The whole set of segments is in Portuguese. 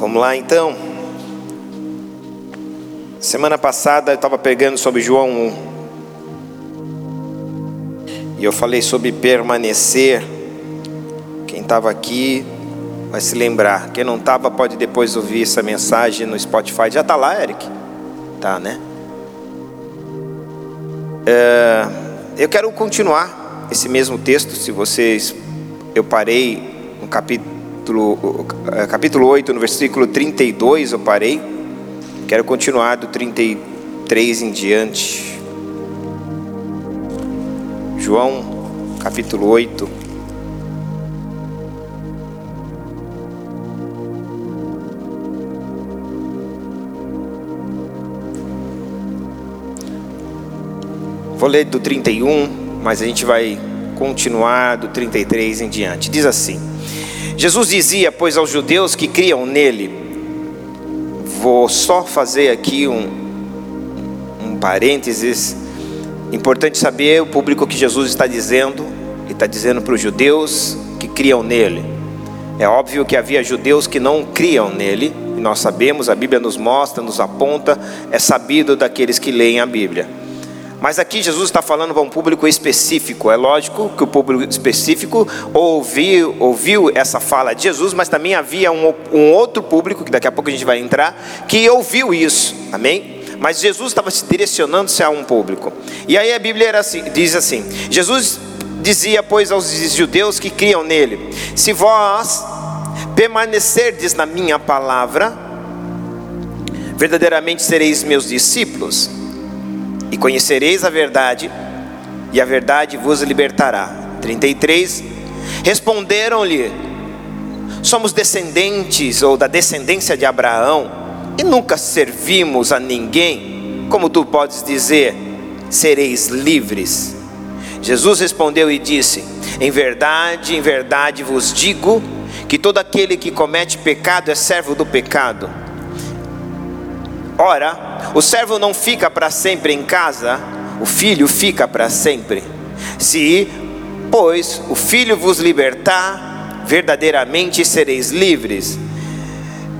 Vamos lá então. Semana passada eu estava pregando sobre João 1. E eu falei sobre permanecer. Quem estava aqui vai se lembrar. Quem não estava pode depois ouvir essa mensagem no Spotify. Já está lá, Eric? Tá, né? É, eu quero continuar esse mesmo texto. Se vocês. Eu parei no capítulo, é, capítulo 8, no versículo 32, eu parei. Quero continuar do 33 em diante. João, capítulo 8. Vou ler do 31, mas a gente vai continuar do 33 em diante. Diz assim: Jesus dizia, pois, aos judeus que criam nele, vou só fazer aqui um, um parênteses. Importante saber o público que Jesus está dizendo. Ele está dizendo para os judeus que criam nele. É óbvio que havia judeus que não criam nele, e nós sabemos, a Bíblia nos mostra, nos aponta, é sabido daqueles que leem a Bíblia. Mas aqui Jesus está falando para um público específico. É lógico que o público específico ouviu, ouviu essa fala de Jesus, mas também havia um, um outro público, que daqui a pouco a gente vai entrar, que ouviu isso. Amém? Mas Jesus estava se direcionando-se a um público. E aí a Bíblia assim, diz assim: Jesus dizia, pois, aos judeus que criam nele: Se vós permanecerdes na minha palavra, verdadeiramente sereis meus discípulos e conhecereis a verdade, e a verdade vos libertará. 33. Responderam-lhe: Somos descendentes ou da descendência de Abraão e nunca servimos a ninguém. Como tu podes dizer, sereis livres? Jesus respondeu e disse: Em verdade, em verdade vos digo que todo aquele que comete pecado é servo do pecado. Ora, o servo não fica para sempre em casa, o filho fica para sempre. Se, pois, o filho vos libertar, verdadeiramente sereis livres.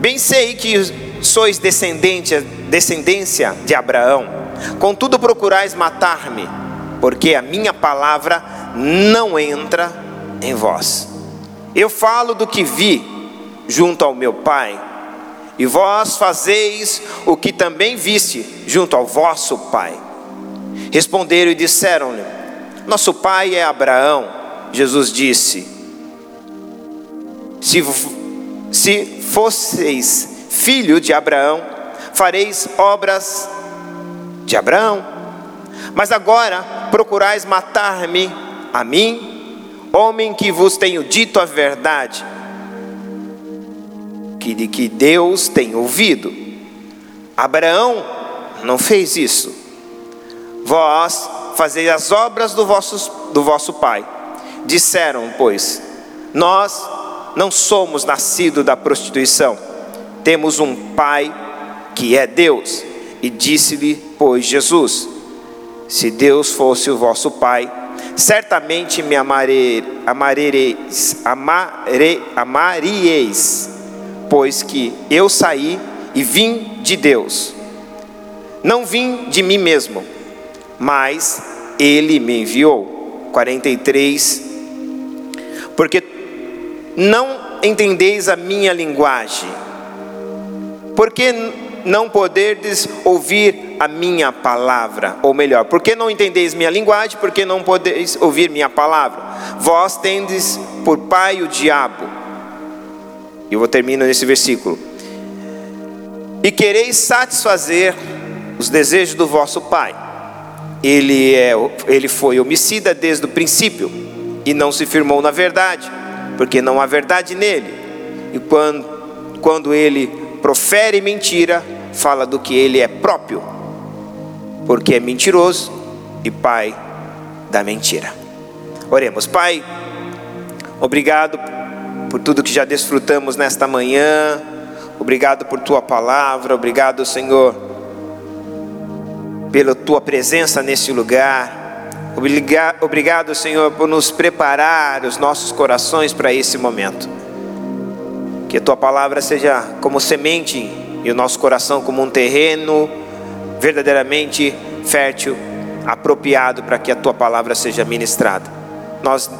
Bem sei que sois descendente, descendência de Abraão, contudo procurais matar-me, porque a minha palavra não entra em vós. Eu falo do que vi junto ao meu pai e vós fazeis o que também viste junto ao vosso pai. Responderam e disseram-lhe: Nosso pai é Abraão. Jesus disse: Se, se fosseis filho de Abraão, fareis obras de Abraão. Mas agora procurais matar-me, a mim, homem que vos tenho dito a verdade que de que Deus tem ouvido. Abraão não fez isso. Vós fazeis as obras do vosso, do vosso pai. Disseram, pois, nós não somos nascidos da prostituição, temos um pai que é Deus. E disse-lhe, pois, Jesus: Se Deus fosse o vosso pai, certamente me amareis, amareis, amare, amaríeis pois que eu saí e vim de Deus. Não vim de mim mesmo, mas Ele me enviou. 43. Porque não entendeis a minha linguagem, porque não poderdes ouvir a minha palavra, ou melhor, porque não entendeis minha linguagem, porque não podeis ouvir minha palavra. Vós tendes por pai o diabo e eu vou terminar nesse versículo. E quereis satisfazer os desejos do vosso pai. Ele, é, ele foi homicida desde o princípio e não se firmou na verdade, porque não há verdade nele. E quando, quando ele profere mentira, fala do que ele é próprio, porque é mentiroso e pai da mentira. Oremos, Pai, obrigado por tudo que já desfrutamos nesta manhã. Obrigado por tua palavra, obrigado, Senhor, pela tua presença nesse lugar. Obrigado, Senhor, por nos preparar os nossos corações para esse momento. Que a tua palavra seja como semente e o nosso coração como um terreno verdadeiramente fértil, apropriado para que a tua palavra seja ministrada. Nós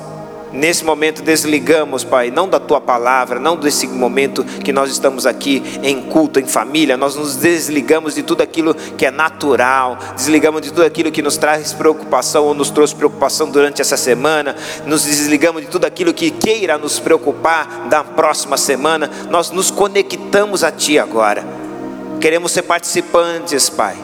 Nesse momento desligamos, Pai, não da tua palavra, não desse momento que nós estamos aqui em culto, em família, nós nos desligamos de tudo aquilo que é natural, desligamos de tudo aquilo que nos traz preocupação ou nos trouxe preocupação durante essa semana, nos desligamos de tudo aquilo que queira nos preocupar da próxima semana, nós nos conectamos a Ti agora, queremos ser participantes, Pai,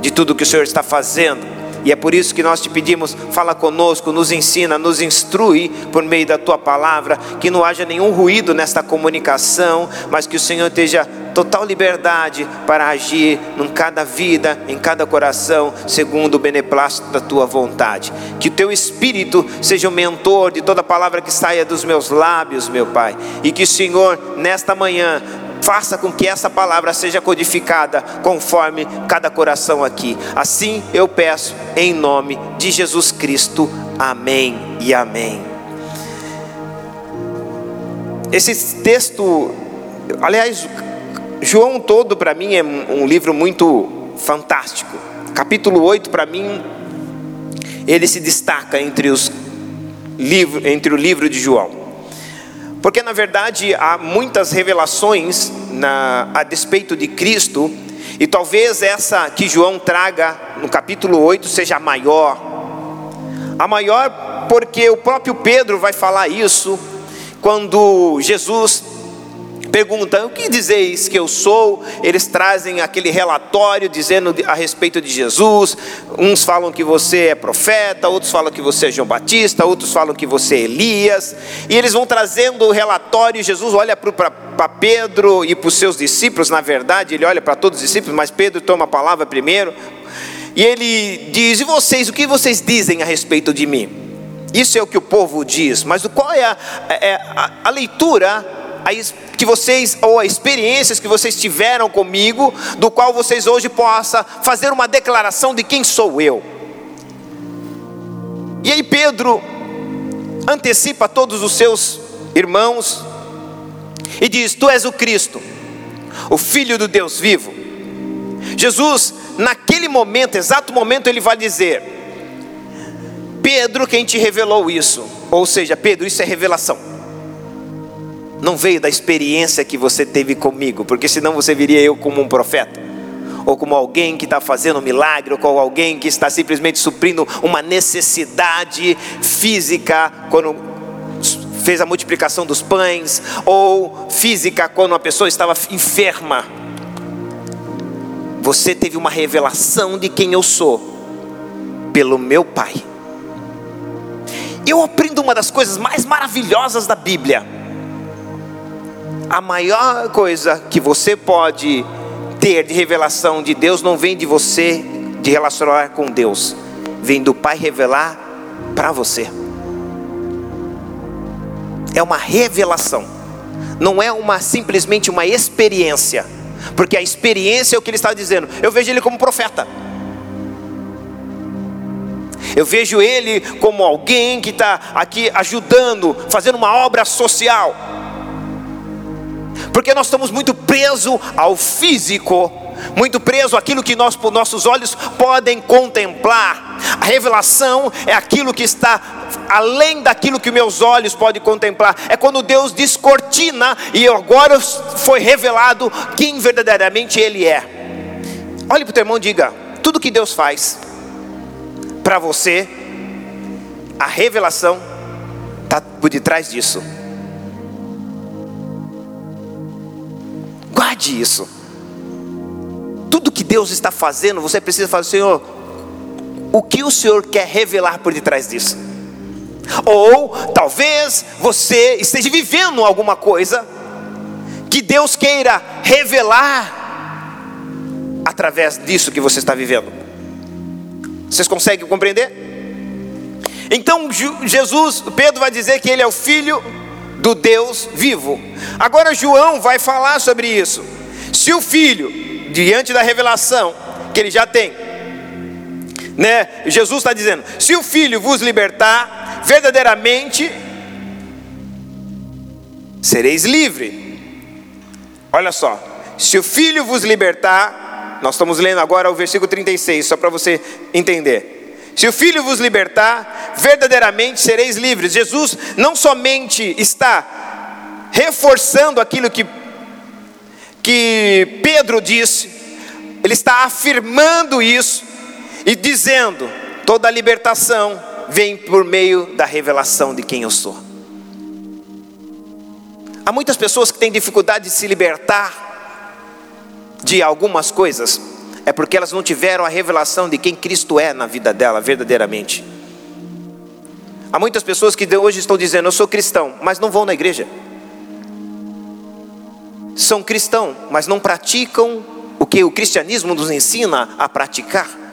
de tudo que o Senhor está fazendo e é por isso que nós te pedimos, fala conosco, nos ensina, nos instrui por meio da tua palavra, que não haja nenhum ruído nesta comunicação, mas que o Senhor esteja total liberdade para agir em cada vida, em cada coração, segundo o beneplácito da tua vontade. Que o teu espírito seja o mentor de toda palavra que saia dos meus lábios, meu Pai, e que o Senhor, nesta manhã, faça com que essa palavra seja codificada conforme cada coração aqui. Assim eu peço em nome de Jesus Cristo. Amém e amém. Esse texto, aliás, João todo para mim é um livro muito fantástico. Capítulo 8 para mim ele se destaca entre os livros entre o livro de João. Porque na verdade há muitas revelações na, a despeito de Cristo, e talvez essa que João traga no capítulo 8 seja a maior. A maior porque o próprio Pedro vai falar isso quando Jesus pergunta: O que dizeis que eu sou? Eles trazem aquele relatório dizendo a respeito de Jesus. Uns falam que você é profeta, outros falam que você é João Batista, outros falam que você é Elias. E eles vão trazendo o relatório. Jesus olha para Pedro e para os seus discípulos. Na verdade, ele olha para todos os discípulos, mas Pedro toma a palavra primeiro. E ele diz: E vocês, o que vocês dizem a respeito de mim? Isso é o que o povo diz, mas qual é a, é a, a leitura que vocês, ou as experiências que vocês tiveram comigo, do qual vocês hoje possam fazer uma declaração de quem sou eu. E aí Pedro antecipa todos os seus irmãos e diz: Tu és o Cristo, o Filho do Deus vivo. Jesus, naquele momento, exato momento, ele vai dizer: Pedro, quem te revelou isso? Ou seja, Pedro, isso é revelação não veio da experiência que você teve comigo, porque senão você viria eu como um profeta, ou como alguém que está fazendo um milagre, ou como alguém que está simplesmente suprindo uma necessidade física, quando fez a multiplicação dos pães, ou física, quando uma pessoa estava enferma. Você teve uma revelação de quem eu sou, pelo meu Pai. Eu aprendo uma das coisas mais maravilhosas da Bíblia a maior coisa que você pode ter de revelação de Deus não vem de você de relacionar com Deus, vem do Pai revelar para você. É uma revelação, não é uma simplesmente uma experiência, porque a experiência é o que ele está dizendo. Eu vejo ele como profeta. Eu vejo ele como alguém que está aqui ajudando, fazendo uma obra social porque nós estamos muito presos ao físico, muito preso àquilo que nós, por nossos olhos podem contemplar. A revelação é aquilo que está além daquilo que meus olhos podem contemplar. É quando Deus descortina e agora foi revelado quem verdadeiramente Ele é. Olhe para o teu irmão e diga: tudo que Deus faz para você, a revelação está por detrás disso. Guarde isso. Tudo que Deus está fazendo, você precisa fazer, Senhor, o que o Senhor quer revelar por detrás disso? Ou talvez você esteja vivendo alguma coisa que Deus queira revelar através disso que você está vivendo. Vocês conseguem compreender? Então Jesus, Pedro vai dizer que ele é o filho do Deus vivo. Agora João vai falar sobre isso. Se o filho, diante da revelação que ele já tem, né? Jesus está dizendo: se o filho vos libertar, verdadeiramente sereis livre. Olha só, se o filho vos libertar, nós estamos lendo agora o versículo 36, só para você entender. Se o filho vos libertar, verdadeiramente sereis livres. Jesus não somente está reforçando aquilo que, que Pedro disse, ele está afirmando isso e dizendo: toda libertação vem por meio da revelação de quem eu sou. Há muitas pessoas que têm dificuldade de se libertar de algumas coisas, é porque elas não tiveram a revelação de quem Cristo é na vida dela verdadeiramente. Há muitas pessoas que hoje estão dizendo: Eu sou cristão, mas não vão na igreja. São cristãos, mas não praticam o que o cristianismo nos ensina a praticar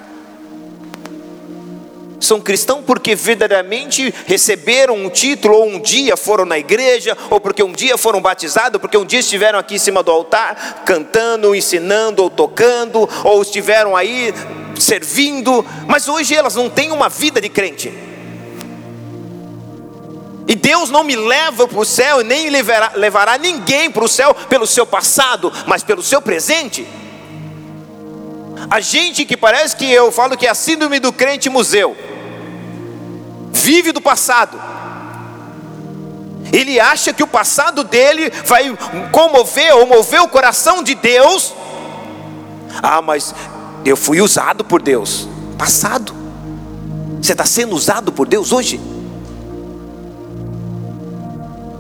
são cristãos porque verdadeiramente receberam um título, ou um dia foram na igreja, ou porque um dia foram batizados, porque um dia estiveram aqui em cima do altar, cantando, ensinando, ou tocando, ou estiveram aí servindo, mas hoje elas não têm uma vida de crente. E Deus não me leva para o céu e nem levará, levará ninguém para o céu pelo seu passado, mas pelo seu presente. A gente que parece que eu falo que é a síndrome do crente museu vive do passado. Ele acha que o passado dele vai comover ou mover o coração de Deus. Ah, mas eu fui usado por Deus. Passado. Você está sendo usado por Deus hoje?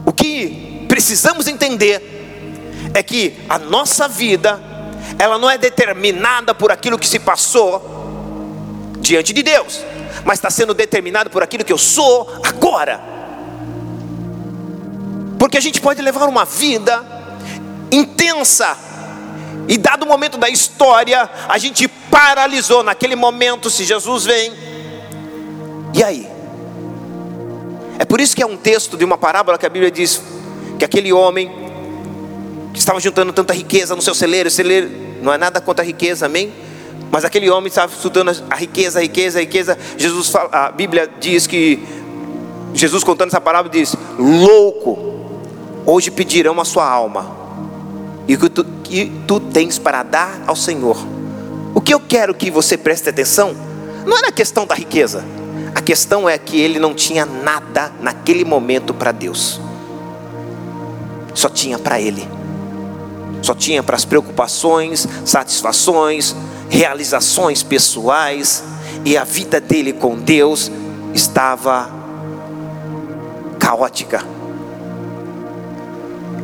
O que precisamos entender é que a nossa vida, ela não é determinada por aquilo que se passou diante de Deus mas está sendo determinado por aquilo que eu sou agora. Porque a gente pode levar uma vida intensa, e dado o momento da história, a gente paralisou naquele momento. Se Jesus vem, e aí? É por isso que é um texto de uma parábola que a Bíblia diz que aquele homem que estava juntando tanta riqueza no seu celeiro, celeiro não é nada contra a riqueza, amém? Mas aquele homem estava estudando a riqueza, a riqueza, a riqueza. Jesus fala, a Bíblia diz que Jesus contando essa parábola diz: louco, hoje pedirão a sua alma e o que tu, que tu tens para dar ao Senhor. O que eu quero que você preste atenção não é na questão da riqueza. A questão é que ele não tinha nada naquele momento para Deus. Só tinha para ele. Só tinha para as preocupações, satisfações, realizações pessoais e a vida dele com Deus estava caótica.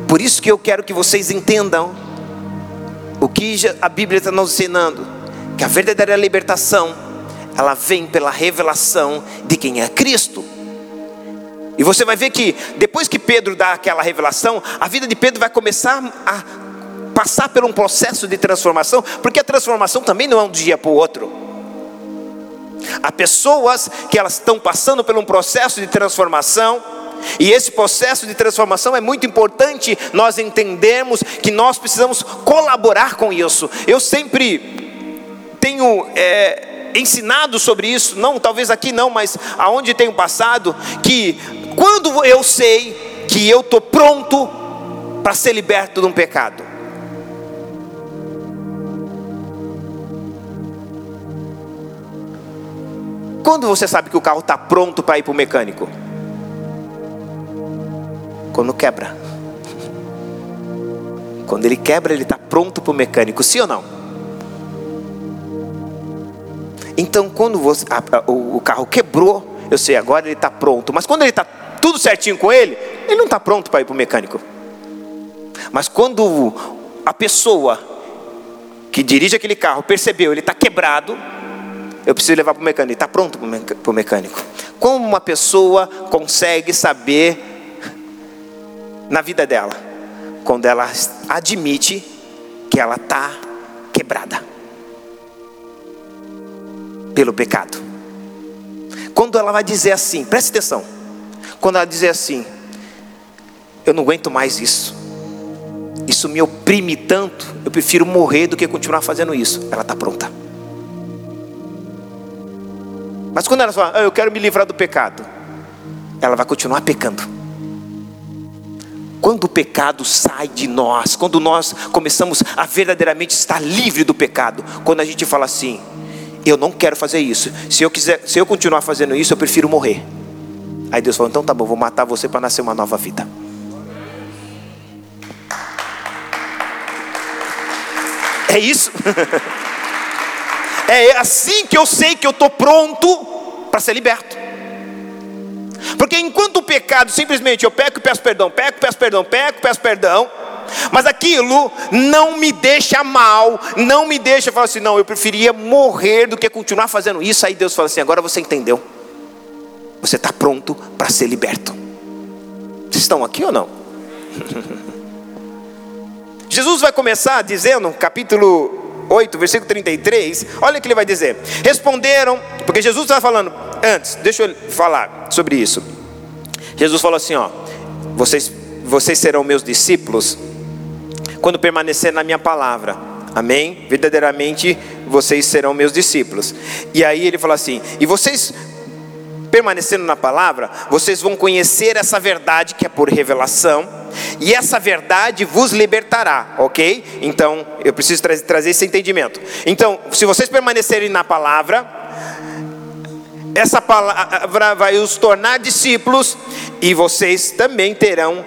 Por isso que eu quero que vocês entendam o que a Bíblia está nos ensinando, que a verdadeira libertação ela vem pela revelação de quem é Cristo. E você vai ver que depois que Pedro dá aquela revelação, a vida de Pedro vai começar a passar por um processo de transformação, porque a transformação também não é um dia para o outro. Há pessoas que elas estão passando por um processo de transformação, e esse processo de transformação é muito importante nós entendermos que nós precisamos colaborar com isso. Eu sempre tenho é, ensinado sobre isso, não, talvez aqui não, mas aonde tenho passado, que quando eu sei que eu estou pronto para ser liberto de um pecado, Quando você sabe que o carro está pronto para ir para o mecânico? Quando quebra. Quando ele quebra, ele está pronto para o mecânico, sim ou não? Então, quando você, a, a, o, carro quebrou, eu sei, agora ele está pronto. Mas quando ele está tudo certinho com ele, ele não está pronto para ir para o mecânico. Mas quando a pessoa que dirige aquele carro percebeu, ele está quebrado, eu preciso levar para o mecânico. Está pronto para o mecânico. Como uma pessoa consegue saber na vida dela? Quando ela admite que ela está quebrada pelo pecado. Quando ela vai dizer assim, preste atenção. Quando ela dizer assim, eu não aguento mais isso. Isso me oprime tanto, eu prefiro morrer do que continuar fazendo isso. Ela está pronta. Mas quando ela fala, ah, eu quero me livrar do pecado, ela vai continuar pecando. quando o pecado sai de nós, quando nós começamos a verdadeiramente estar livre do pecado, quando a gente fala assim, eu não quero fazer isso. Se eu quiser, se eu continuar fazendo isso, eu prefiro morrer. Aí Deus falou: "Então tá bom, vou matar você para nascer uma nova vida". É isso. é assim que eu sei que eu estou pronto para ser liberto. Porque enquanto o pecado simplesmente eu peco e peço perdão, peco, peço perdão, peco, peço perdão, mas aquilo não me deixa mal, não me deixa falar assim, não, eu preferia morrer do que continuar fazendo isso. Aí Deus fala assim: agora você entendeu, você está pronto para ser liberto. Vocês estão aqui ou não? Jesus vai começar dizendo, capítulo 8, versículo 33, olha o que ele vai dizer. Responderam, porque Jesus está falando, antes, deixa eu falar sobre isso. Jesus falou assim: ó, vocês, vocês serão meus discípulos quando permanecer na minha palavra. Amém? Verdadeiramente vocês serão meus discípulos. E aí ele fala assim: e vocês permanecendo na palavra, vocês vão conhecer essa verdade que é por revelação, e essa verdade vos libertará, ok? Então, eu preciso tra trazer esse entendimento. Então, se vocês permanecerem na palavra, essa palavra vai os tornar discípulos, e vocês também terão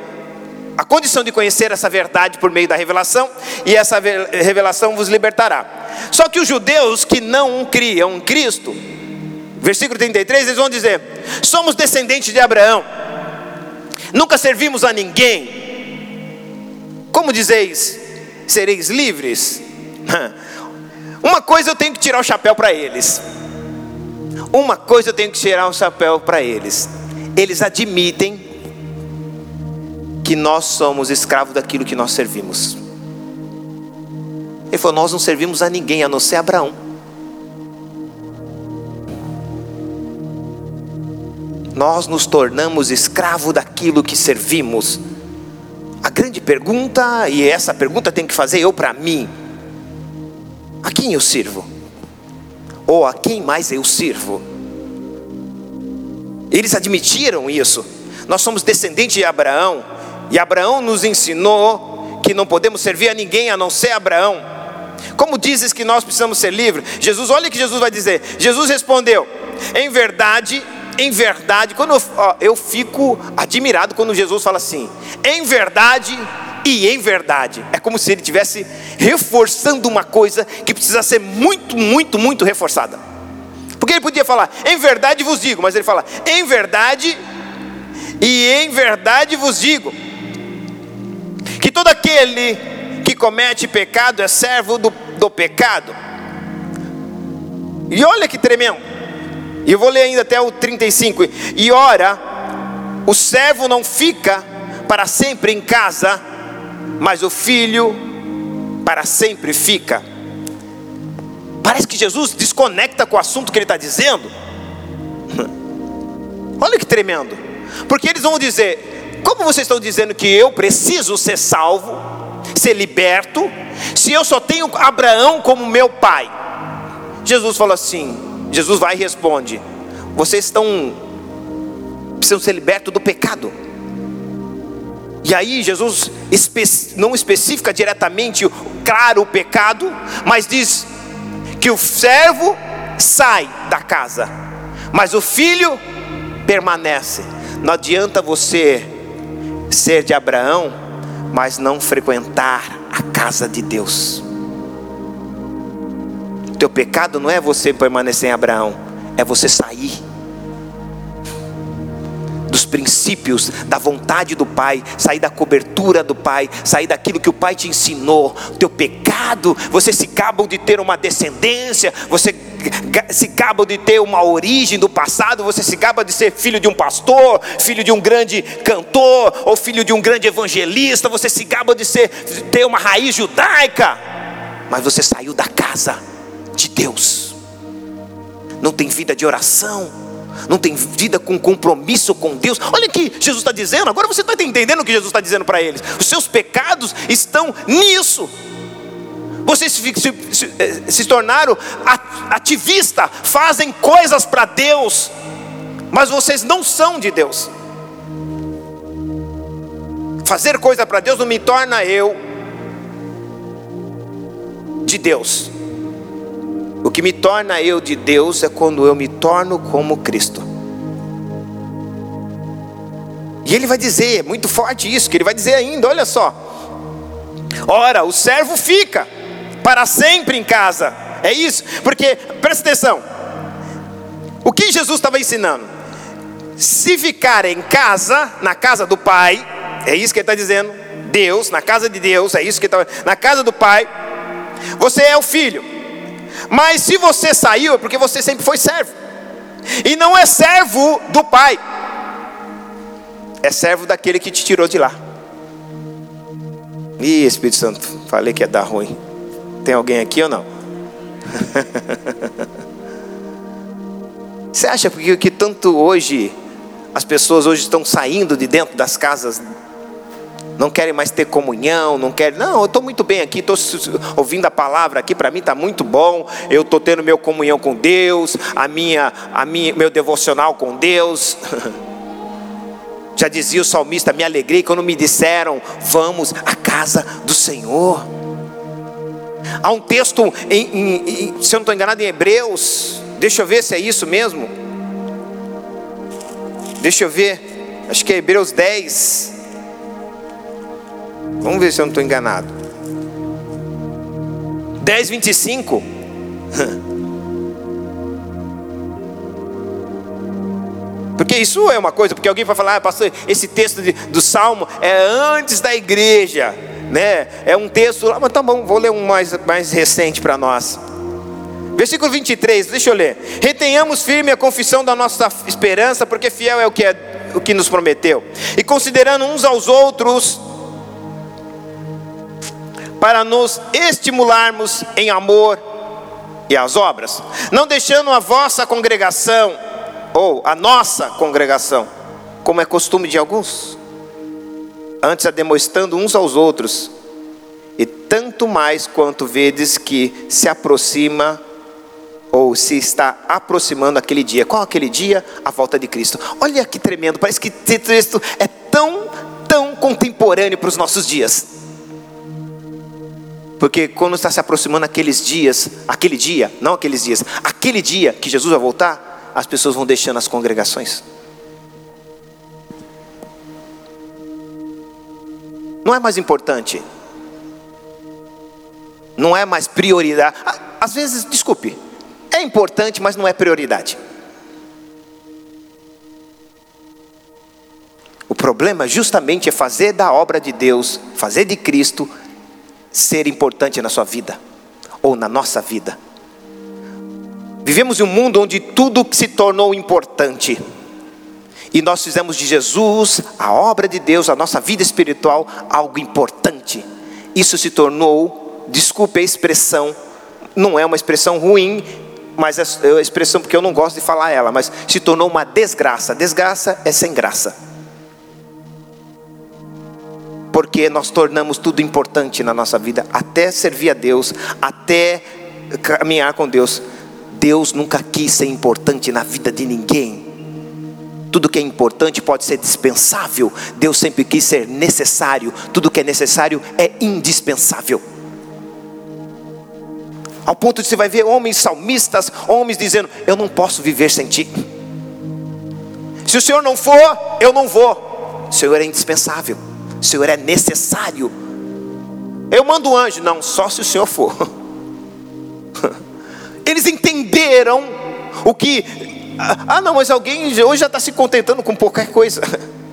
a condição de conhecer essa verdade por meio da revelação, e essa revelação vos libertará. Só que os judeus que não criam Cristo, versículo 33, eles vão dizer: somos descendentes de Abraão, nunca servimos a ninguém. Como dizeis, sereis livres? Uma coisa eu tenho que tirar o chapéu para eles. Uma coisa eu tenho que tirar o chapéu para eles. Eles admitem que nós somos escravos daquilo que nós servimos. Ele falou: Nós não servimos a ninguém a não ser Abraão. Nós nos tornamos escravo daquilo que servimos. A grande pergunta, e essa pergunta tem que fazer eu para mim: a quem eu sirvo? Ou a quem mais eu sirvo? Eles admitiram isso. Nós somos descendentes de Abraão, e Abraão nos ensinou que não podemos servir a ninguém a não ser Abraão. Como dizes que nós precisamos ser livres? Jesus, olha o que Jesus vai dizer. Jesus respondeu: Em verdade, em verdade, quando eu, ó, eu fico admirado quando Jesus fala assim, em verdade e em verdade. É como se ele estivesse reforçando uma coisa que precisa ser muito, muito, muito reforçada. Porque ele podia falar, em verdade vos digo, mas ele fala, em verdade e em verdade vos digo que todo aquele que comete pecado é servo do, do pecado. E olha que tremendo. E eu vou ler ainda até o 35. E ora, o servo não fica para sempre em casa, mas o filho para sempre fica. Parece que Jesus desconecta com o assunto que ele está dizendo. Olha que tremendo. Porque eles vão dizer: como vocês estão dizendo que eu preciso ser salvo, ser liberto, se eu só tenho Abraão como meu pai? Jesus falou assim: Jesus vai e responde: vocês estão precisam ser libertos do pecado. E aí Jesus não especifica diretamente, claro, o pecado, mas diz que o servo sai da casa, mas o filho permanece. Não adianta você ser de Abraão, mas não frequentar a casa de Deus. O teu pecado não é você permanecer em Abraão, é você sair dos princípios, da vontade do Pai, sair da cobertura do Pai, sair daquilo que o Pai te ensinou. Teu pecado, você se acaba de ter uma descendência, você se acaba de ter uma origem do passado, você se acaba de ser filho de um pastor, filho de um grande cantor, ou filho de um grande evangelista, você se acaba de ser, ter uma raiz judaica, mas você saiu da casa de Deus, não tem vida de oração, não tem vida com compromisso com Deus. Olha que Jesus está dizendo, agora você está entendendo o que Jesus está dizendo para eles. Os seus pecados estão nisso. Vocês se, se, eh, se tornaram ativistas, fazem coisas para Deus, mas vocês não são de Deus. Fazer coisa para Deus não me torna eu de Deus. Que me torna eu de Deus é quando eu me torno como Cristo. E ele vai dizer, é muito forte isso, que ele vai dizer ainda, olha só. Ora, o servo fica para sempre em casa. É isso? Porque, presta atenção. O que Jesus estava ensinando? Se ficar em casa, na casa do Pai, é isso que ele está dizendo. Deus, na casa de Deus, é isso que ele está. Na casa do Pai, você é o filho. Mas se você saiu, é porque você sempre foi servo. E não é servo do Pai, é servo daquele que te tirou de lá. Ih, Espírito Santo, falei que ia dar ruim. Tem alguém aqui ou não? Você acha que, que tanto hoje as pessoas hoje estão saindo de dentro das casas não querem mais ter comunhão, não querem. Não, eu estou muito bem aqui, estou ouvindo a palavra aqui, para mim está muito bom. Eu estou tendo meu comunhão com Deus, a minha, a minha, meu devocional com Deus. Já dizia o salmista: me alegrei quando me disseram, vamos à casa do Senhor. Há um texto, em, em, em, se eu não estou enganado, em Hebreus, deixa eu ver se é isso mesmo. Deixa eu ver, acho que é Hebreus 10. Vamos ver se eu não estou enganado. 10, 25. Porque isso é uma coisa, porque alguém vai falar, ah, pastor, esse texto de, do Salmo é antes da igreja, né? É um texto, ah, mas tá bom, vou ler um mais, mais recente para nós. Versículo 23, deixa eu ler. Retenhamos firme a confissão da nossa esperança, porque fiel é o que, é, o que nos prometeu. E considerando uns aos outros, para nos estimularmos em amor e as obras, não deixando a vossa congregação, ou a nossa congregação, como é costume de alguns, antes a demonstrando uns aos outros, e tanto mais quanto vedes que se aproxima ou se está aproximando aquele dia. Qual aquele dia? A volta de Cristo. Olha que tremendo, parece que esse texto é tão, tão contemporâneo para os nossos dias. Porque quando está se aproximando aqueles dias, aquele dia, não aqueles dias, aquele dia que Jesus vai voltar, as pessoas vão deixando as congregações. Não é mais importante. Não é mais prioridade. Às vezes, desculpe, é importante, mas não é prioridade. O problema justamente é fazer da obra de Deus, fazer de Cristo ser importante na sua vida ou na nossa vida. Vivemos em um mundo onde tudo se tornou importante. E nós fizemos de Jesus, a obra de Deus, a nossa vida espiritual, algo importante. Isso se tornou, desculpe a expressão, não é uma expressão ruim, mas é uma expressão porque eu não gosto de falar ela, mas se tornou uma desgraça. Desgraça é sem graça porque nós tornamos tudo importante na nossa vida, até servir a Deus, até caminhar com Deus. Deus nunca quis ser importante na vida de ninguém. Tudo que é importante pode ser dispensável. Deus sempre quis ser necessário. Tudo que é necessário é indispensável. Ao ponto de você vai ver homens salmistas, homens dizendo: Eu não posso viver sem ti. Se o Senhor não for, eu não vou. O Senhor é indispensável. Senhor é necessário. Eu mando um anjo, não, só se o Senhor for. Eles entenderam o que. Ah, não, mas alguém hoje já está se contentando com qualquer coisa.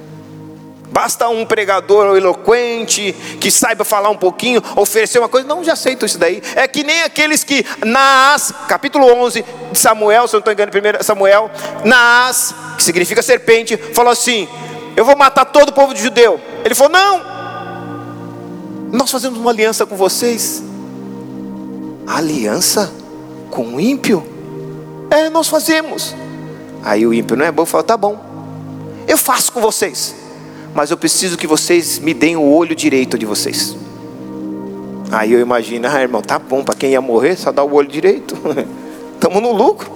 Basta um pregador eloquente que saiba falar um pouquinho, oferecer uma coisa. Não, já aceito isso daí. É que nem aqueles que, Naas, capítulo 11 de Samuel, se eu não estou enganando, 1 Samuel, Naas, que significa serpente, falou assim: Eu vou matar todo o povo de judeu. Ele falou: Não, nós fazemos uma aliança com vocês. Aliança com o ímpio? É, nós fazemos. Aí o ímpio não é bom, falou: Tá bom, eu faço com vocês, mas eu preciso que vocês me deem o olho direito de vocês. Aí eu imagino, ah, irmão, tá bom, para quem ia morrer, só dá o olho direito. Estamos no lucro.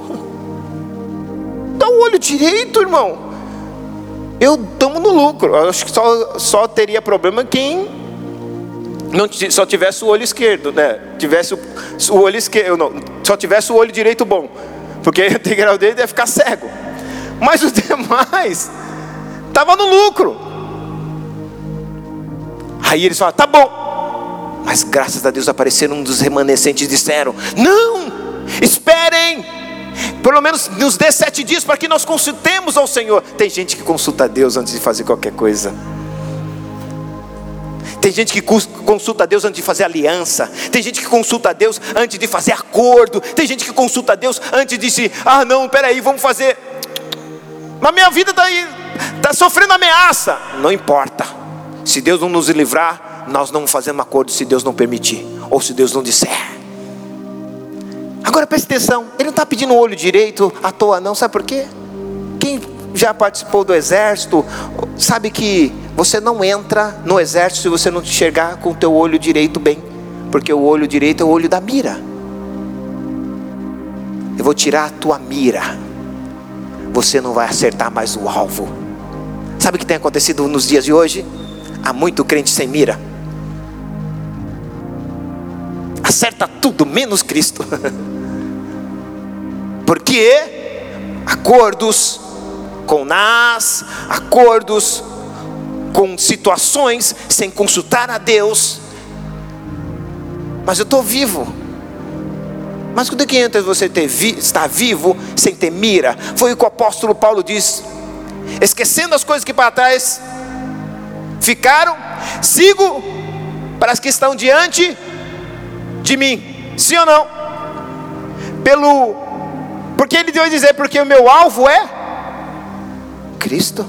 Dá o olho direito, irmão. Eu estamos no lucro. Eu acho que só, só teria problema quem não só tivesse o olho esquerdo, né? Tivesse o, o olho esquerdo, não, só tivesse o olho direito bom, porque o integral dele ia ficar cego. Mas os demais estava no lucro. Aí eles falaram: tá bom. Mas graças a Deus apareceram um dos remanescentes e disseram: não, esperem. Pelo menos nos dê sete dias para que nós consultemos ao Senhor. Tem gente que consulta a Deus antes de fazer qualquer coisa. Tem gente que consulta a Deus antes de fazer aliança. Tem gente que consulta a Deus antes de fazer acordo. Tem gente que consulta a Deus antes de se, ah não, peraí, vamos fazer. Mas minha vida está tá sofrendo ameaça. Não importa. Se Deus não nos livrar, nós não fazemos acordo se Deus não permitir. Ou se Deus não disser. Agora preste atenção, ele não está pedindo o olho direito à toa, não, sabe por quê? Quem já participou do exército, sabe que você não entra no exército se você não enxergar com o teu olho direito bem, porque o olho direito é o olho da mira. Eu vou tirar a tua mira, você não vai acertar mais o alvo. Sabe o que tem acontecido nos dias de hoje? Há muito crente sem mira. Acerta tudo menos Cristo. Porque acordos com nas, acordos com situações sem consultar a Deus. Mas eu estou vivo. Mas quando é que entra você ter vi, estar vivo sem ter mira? Foi o que o apóstolo Paulo diz. Esquecendo as coisas que para trás ficaram, sigo para as que estão diante de mim. Sim ou não? Pelo porque ele deu a dizer, porque o meu alvo é Cristo.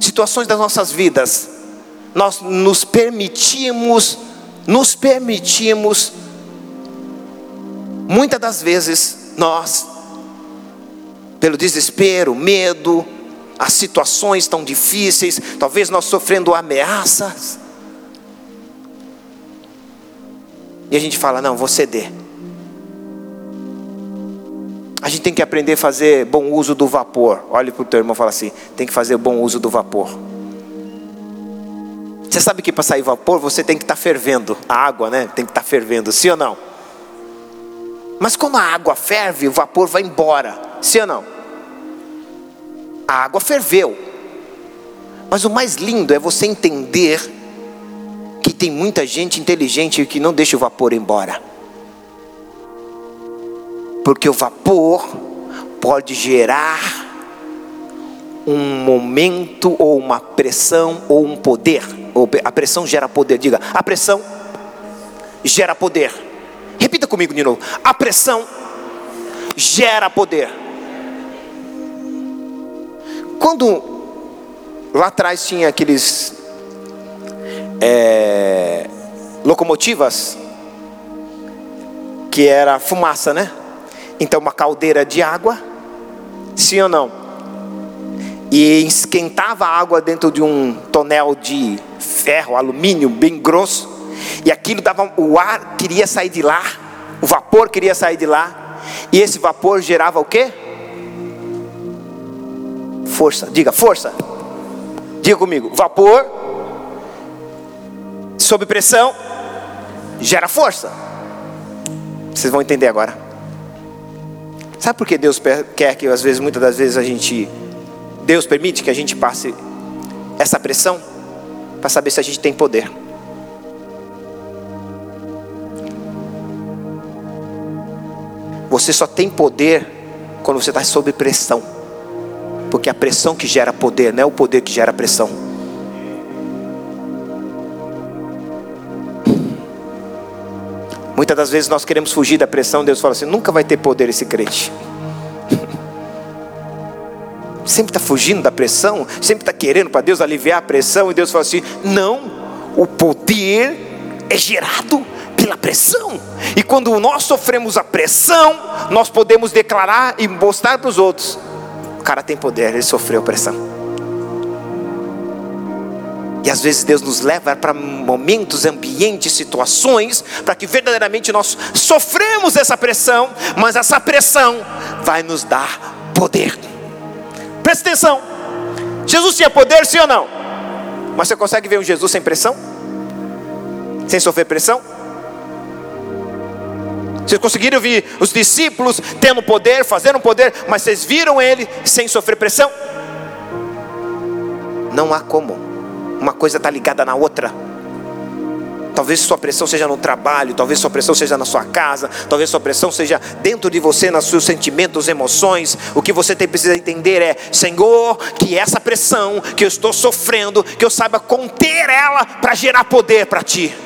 Situações das nossas vidas, nós nos permitimos, nos permitimos, muitas das vezes, nós, pelo desespero, medo, as situações tão difíceis, talvez nós sofrendo ameaças, e a gente fala: não, vou ceder. A gente tem que aprender a fazer bom uso do vapor. Olhe para o teu irmão e fala assim: tem que fazer bom uso do vapor. Você sabe que para sair vapor você tem que estar tá fervendo. A água, né? Tem que estar tá fervendo, sim ou não? Mas quando a água ferve, o vapor vai embora, sim ou não? A água ferveu. Mas o mais lindo é você entender que tem muita gente inteligente que não deixa o vapor embora. Porque o vapor pode gerar um momento ou uma pressão ou um poder. A pressão gera poder. Diga, a pressão gera poder. Repita comigo de novo. A pressão gera poder. Quando lá atrás tinha aqueles é, locomotivas que era fumaça, né? Então, uma caldeira de água, sim ou não? E esquentava a água dentro de um tonel de ferro, alumínio bem grosso, e aquilo dava o ar queria sair de lá, o vapor queria sair de lá, e esse vapor gerava o quê? Força. Diga, força. Diga comigo, vapor sob pressão gera força. Vocês vão entender agora. Sabe por que Deus quer que às vezes, muitas das vezes a gente, Deus permite que a gente passe essa pressão para saber se a gente tem poder. Você só tem poder quando você está sob pressão, porque a pressão que gera poder não é o poder que gera pressão. Muitas das vezes nós queremos fugir da pressão, Deus fala assim: nunca vai ter poder esse crente. Sempre está fugindo da pressão, sempre está querendo para Deus aliviar a pressão, e Deus fala assim: não, o poder é gerado pela pressão, e quando nós sofremos a pressão, nós podemos declarar e mostrar para os outros: o cara tem poder, ele sofreu pressão. E às vezes Deus nos leva para momentos, ambientes, situações, para que verdadeiramente nós sofremos essa pressão, mas essa pressão vai nos dar poder. Presta atenção. Jesus tinha poder, sim ou não? Mas você consegue ver um Jesus sem pressão? Sem sofrer pressão? Vocês conseguiram ver os discípulos tendo poder, fazendo poder, mas vocês viram ele sem sofrer pressão? Não há como. Uma coisa está ligada na outra. Talvez sua pressão seja no trabalho, talvez sua pressão seja na sua casa, talvez sua pressão seja dentro de você, nos seus sentimentos, emoções. O que você tem precisa entender é, Senhor, que essa pressão que eu estou sofrendo, que eu saiba conter ela para gerar poder para ti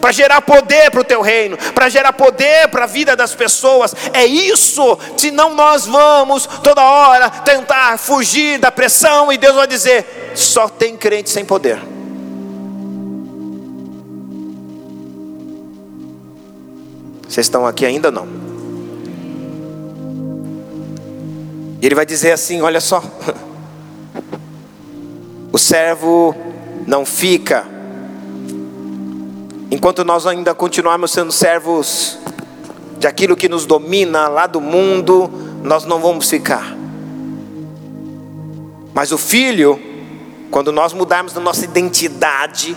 para gerar poder para o teu reino, para gerar poder para a vida das pessoas. É isso, senão nós vamos toda hora tentar fugir da pressão e Deus vai dizer: só tem crente sem poder. Vocês estão aqui ainda não? E ele vai dizer assim: olha só, o servo não fica enquanto nós ainda continuarmos sendo servos de aquilo que nos domina lá do mundo, nós não vamos ficar. Mas o filho, quando nós mudarmos a nossa identidade,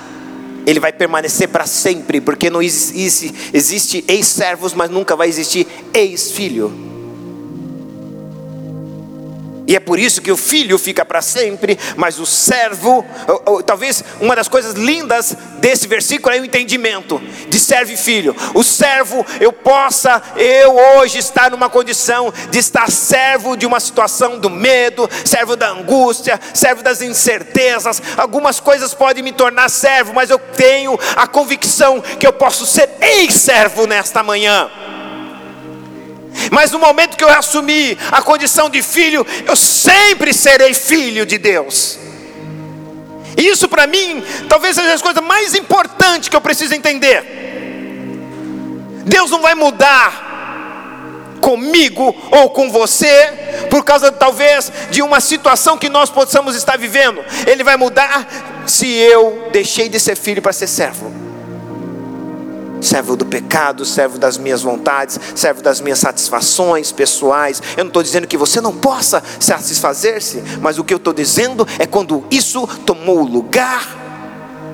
ele vai permanecer para sempre, porque não existe, existe ex-servos, mas nunca vai existir ex-filho. E é por isso que o filho fica para sempre, mas o servo, ou, ou, talvez uma das coisas lindas desse versículo é o entendimento de servo e filho. O servo, eu possa, eu hoje estar numa condição de estar servo de uma situação do medo, servo da angústia, servo das incertezas. Algumas coisas podem me tornar servo, mas eu tenho a convicção que eu posso ser ex-servo nesta manhã. Mas no momento que eu assumi a condição de filho, eu sempre serei filho de Deus. E isso para mim, talvez seja as coisas mais importantes que eu preciso entender. Deus não vai mudar comigo ou com você, por causa talvez de uma situação que nós possamos estar vivendo. Ele vai mudar se eu deixei de ser filho para ser servo servo do pecado, servo das minhas vontades, servo das minhas satisfações pessoais. Eu não estou dizendo que você não possa satisfazer-se, mas o que eu estou dizendo é quando isso tomou o lugar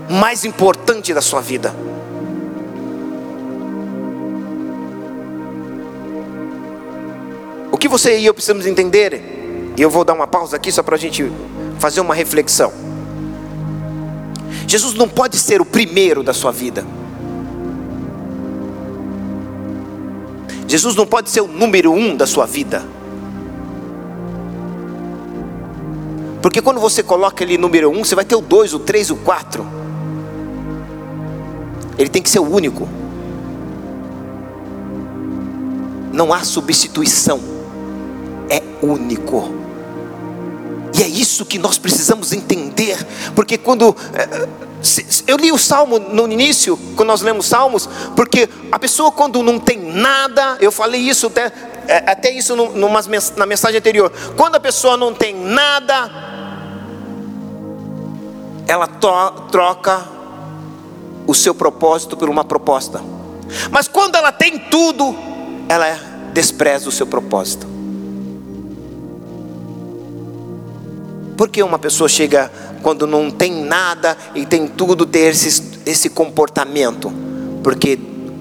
mais importante da sua vida. O que você e eu precisamos entender, e eu vou dar uma pausa aqui só para a gente fazer uma reflexão. Jesus não pode ser o primeiro da sua vida. Jesus não pode ser o número um da sua vida. Porque quando você coloca ele número um, você vai ter o dois, o três, o quatro. Ele tem que ser o único. Não há substituição. É único. E é isso que nós precisamos entender, porque quando eh, eu li o salmo no início, quando nós lemos salmos, porque a pessoa quando não tem nada, eu falei isso até, é, até isso numa, na mensagem anterior. Quando a pessoa não tem nada, ela troca o seu propósito por uma proposta. Mas quando ela tem tudo, ela despreza o seu propósito. Por que uma pessoa chega quando não tem nada e tem tudo ter esse, esse comportamento? Porque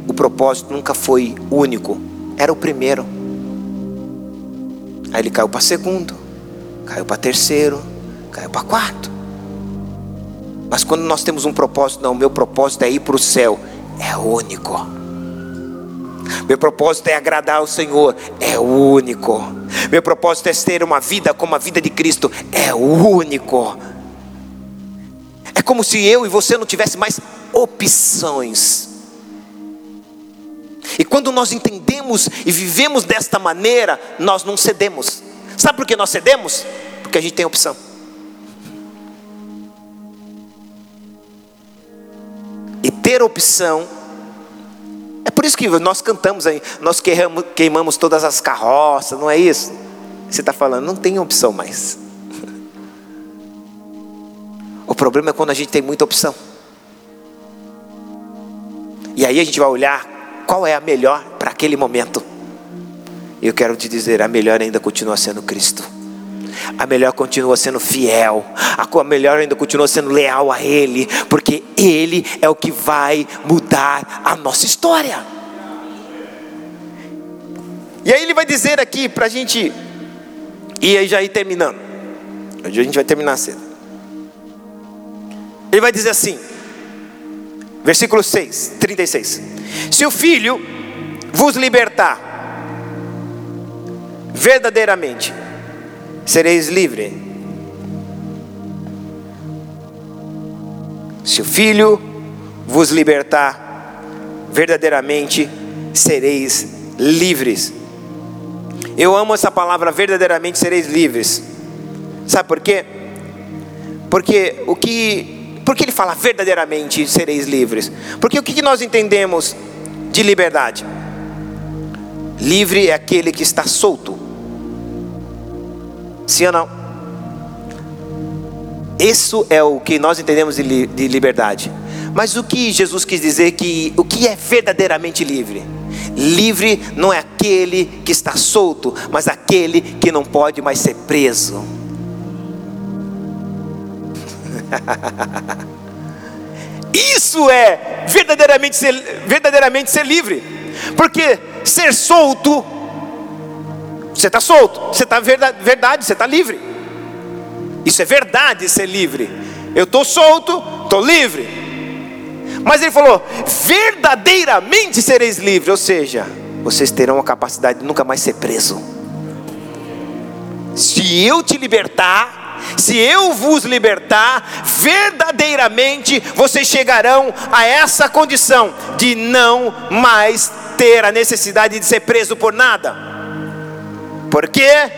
o propósito nunca foi único, era o primeiro. Aí ele caiu para segundo, caiu para terceiro, caiu para quarto. Mas quando nós temos um propósito, não, meu propósito é ir para o céu, é único. Meu propósito é agradar ao Senhor, é único. Meu propósito é ter uma vida como a vida de Cristo, é único. É como se eu e você não tivesse mais opções. E quando nós entendemos e vivemos desta maneira, nós não cedemos. Sabe por que nós cedemos? Porque a gente tem opção. E ter opção é por isso que nós cantamos aí, nós queimamos, queimamos todas as carroças, não é isso? Você está falando, não tem opção mais. O problema é quando a gente tem muita opção. E aí a gente vai olhar qual é a melhor para aquele momento. Eu quero te dizer, a melhor ainda continua sendo Cristo. a melhor continua sendo fiel, a melhor ainda continua sendo leal a Ele, porque Ele é o que vai mudar a nossa história. E aí ele vai dizer aqui para a gente, e aí já ir terminando, a gente vai terminar cedo. Ele vai dizer assim, versículo 6, 36: Se o filho vos libertar, verdadeiramente, sereis livre. Se o Filho vos libertar, verdadeiramente sereis livres. Eu amo essa palavra, verdadeiramente sereis livres. Sabe por quê? Porque o que, porque ele fala verdadeiramente sereis livres? Porque o que nós entendemos de liberdade? Livre é aquele que está solto. Sim ou não? Isso é o que nós entendemos de, de liberdade. Mas o que Jesus quis dizer que o que é verdadeiramente livre? Livre não é aquele que está solto, mas aquele que não pode mais ser preso. Isso é verdadeiramente ser, verdadeiramente ser livre, porque ser solto você está solto, você está verdade, verdade, você está livre. Isso é verdade ser livre. Eu estou solto, estou livre. Mas ele falou: verdadeiramente sereis livres, ou seja, vocês terão a capacidade de nunca mais ser preso. Se eu te libertar, se eu vos libertar, verdadeiramente vocês chegarão a essa condição de não mais ter a necessidade de ser preso por nada. Por quê?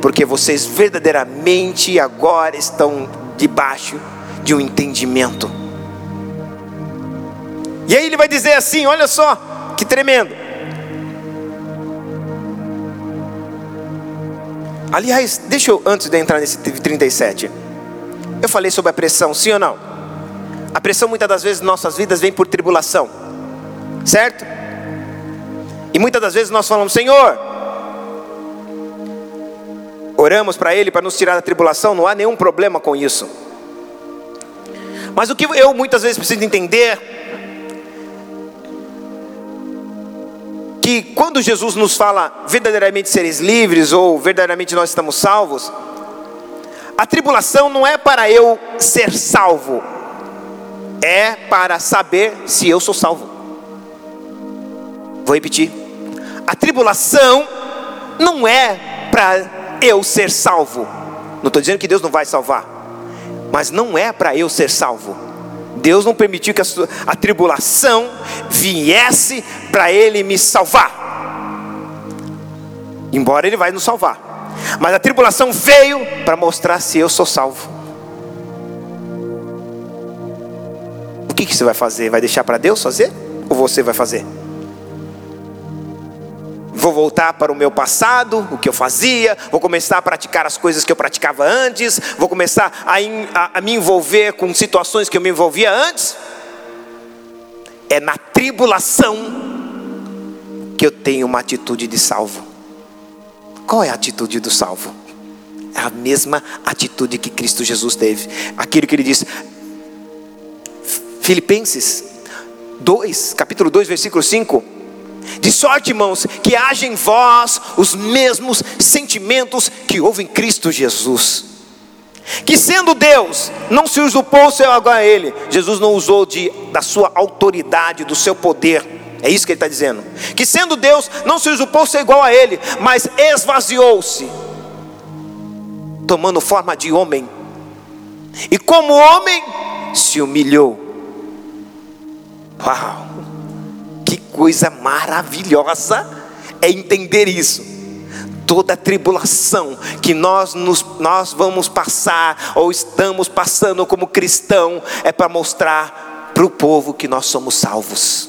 Porque vocês verdadeiramente agora estão debaixo de um entendimento. E aí ele vai dizer assim: olha só, que tremendo. Aliás, deixa eu, antes de entrar nesse 37, eu falei sobre a pressão, sim ou não? A pressão muitas das vezes em nossas vidas vem por tribulação, certo? E muitas das vezes nós falamos, Senhor, oramos para Ele para nos tirar da tribulação, não há nenhum problema com isso. Mas o que eu muitas vezes preciso entender que quando Jesus nos fala verdadeiramente seres livres ou verdadeiramente nós estamos salvos, a tribulação não é para eu ser salvo, é para saber se eu sou salvo. Vou repetir. A tribulação não é para eu ser salvo. Não estou dizendo que Deus não vai salvar, mas não é para eu ser salvo. Deus não permitiu que a, a tribulação viesse para Ele me salvar. Embora Ele vai nos salvar. Mas a tribulação veio para mostrar se eu sou salvo. O que, que você vai fazer? Vai deixar para Deus fazer? Ou você vai fazer? Vou voltar para o meu passado, o que eu fazia, vou começar a praticar as coisas que eu praticava antes, vou começar a, in, a, a me envolver com situações que eu me envolvia antes. É na tribulação que eu tenho uma atitude de salvo. Qual é a atitude do salvo? É a mesma atitude que Cristo Jesus teve. Aquilo que ele disse, Filipenses 2, capítulo 2, versículo 5 de sorte, irmãos, que haja em vós os mesmos sentimentos que houve em Cristo Jesus. Que sendo Deus, não se usurpou o seu a Ele. Jesus não usou de, da sua autoridade, do seu poder. É isso que ele está dizendo. Que sendo Deus, não se usurpou ser igual a Ele, mas esvaziou-se, tomando forma de homem. E como homem, se humilhou. Uau! Coisa maravilhosa é entender isso. Toda tribulação que nós, nos, nós vamos passar ou estamos passando como cristão é para mostrar para o povo que nós somos salvos.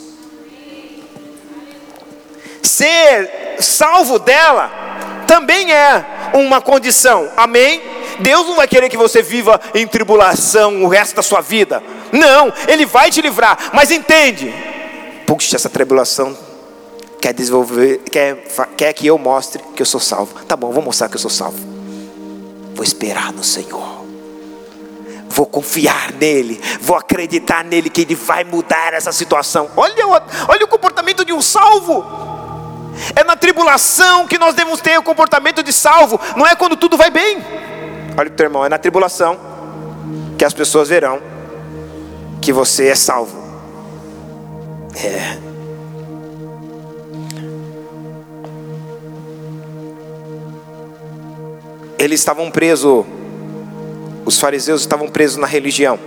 Ser salvo dela também é uma condição, amém? Deus não vai querer que você viva em tribulação o resto da sua vida, não, Ele vai te livrar, mas entende, puxa, essa tribulação quer desenvolver, quer, quer que eu mostre que eu sou salvo. Tá bom, vou mostrar que eu sou salvo. Vou esperar no Senhor. Vou confiar nele, vou acreditar nele que ele vai mudar essa situação. Olha, olha o comportamento de um salvo. É na tribulação que nós devemos ter o comportamento de salvo, não é quando tudo vai bem. Olha o teu irmão, é na tribulação que as pessoas verão que você é salvo. É. Eles estavam presos, os fariseus estavam presos na religião.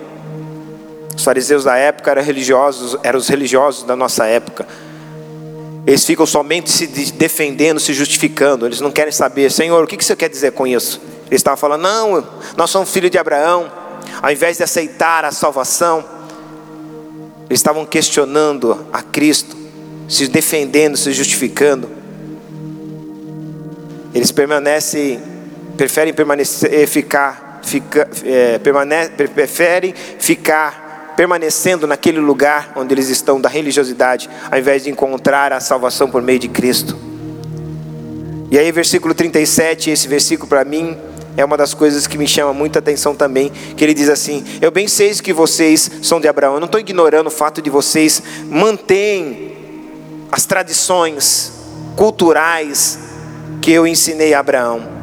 Os fariseus da época eram religiosos, eram os religiosos da nossa época. Eles ficam somente se defendendo, se justificando. Eles não querem saber, Senhor, o que você quer dizer com isso? Eles estavam falando, não, nós somos filhos de Abraão. Ao invés de aceitar a salvação, eles estavam questionando a Cristo, se defendendo, se justificando. Eles permanecem, preferem permanecer, ficar, fica, é, permane, preferem ficar permanecendo naquele lugar onde eles estão da religiosidade, ao invés de encontrar a salvação por meio de Cristo. E aí, versículo 37, esse versículo para mim é uma das coisas que me chama muita atenção também, que ele diz assim: Eu bem sei que vocês são de Abraão. Eu não estou ignorando o fato de vocês mantêm as tradições culturais que eu ensinei a Abraão.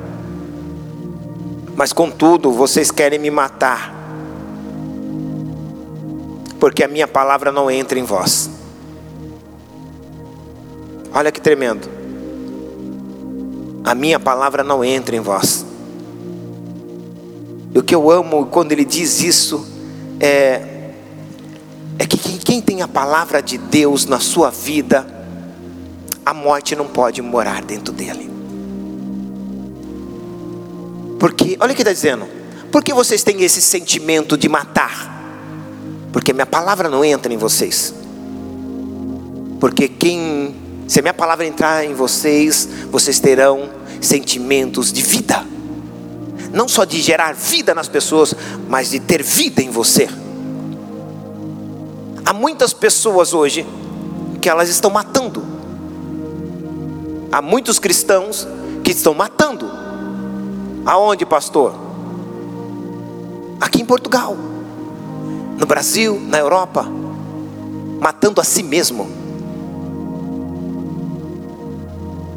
Mas contudo, vocês querem me matar. Porque a minha palavra não entra em vós. Olha que tremendo. A minha palavra não entra em vós. E o que eu amo quando ele diz isso é, é que quem, tem a palavra de Deus na sua vida, a morte não pode morar dentro dele. Porque, olha o que está dizendo. Por que vocês têm esse sentimento de matar? Porque minha palavra não entra em vocês. Porque quem, se a minha palavra entrar em vocês, vocês terão sentimentos de vida não só de gerar vida nas pessoas, mas de ter vida em você. Há muitas pessoas hoje que elas estão matando. Há muitos cristãos que estão matando. Aonde, pastor? Aqui em Portugal, no Brasil, na Europa, matando a si mesmo.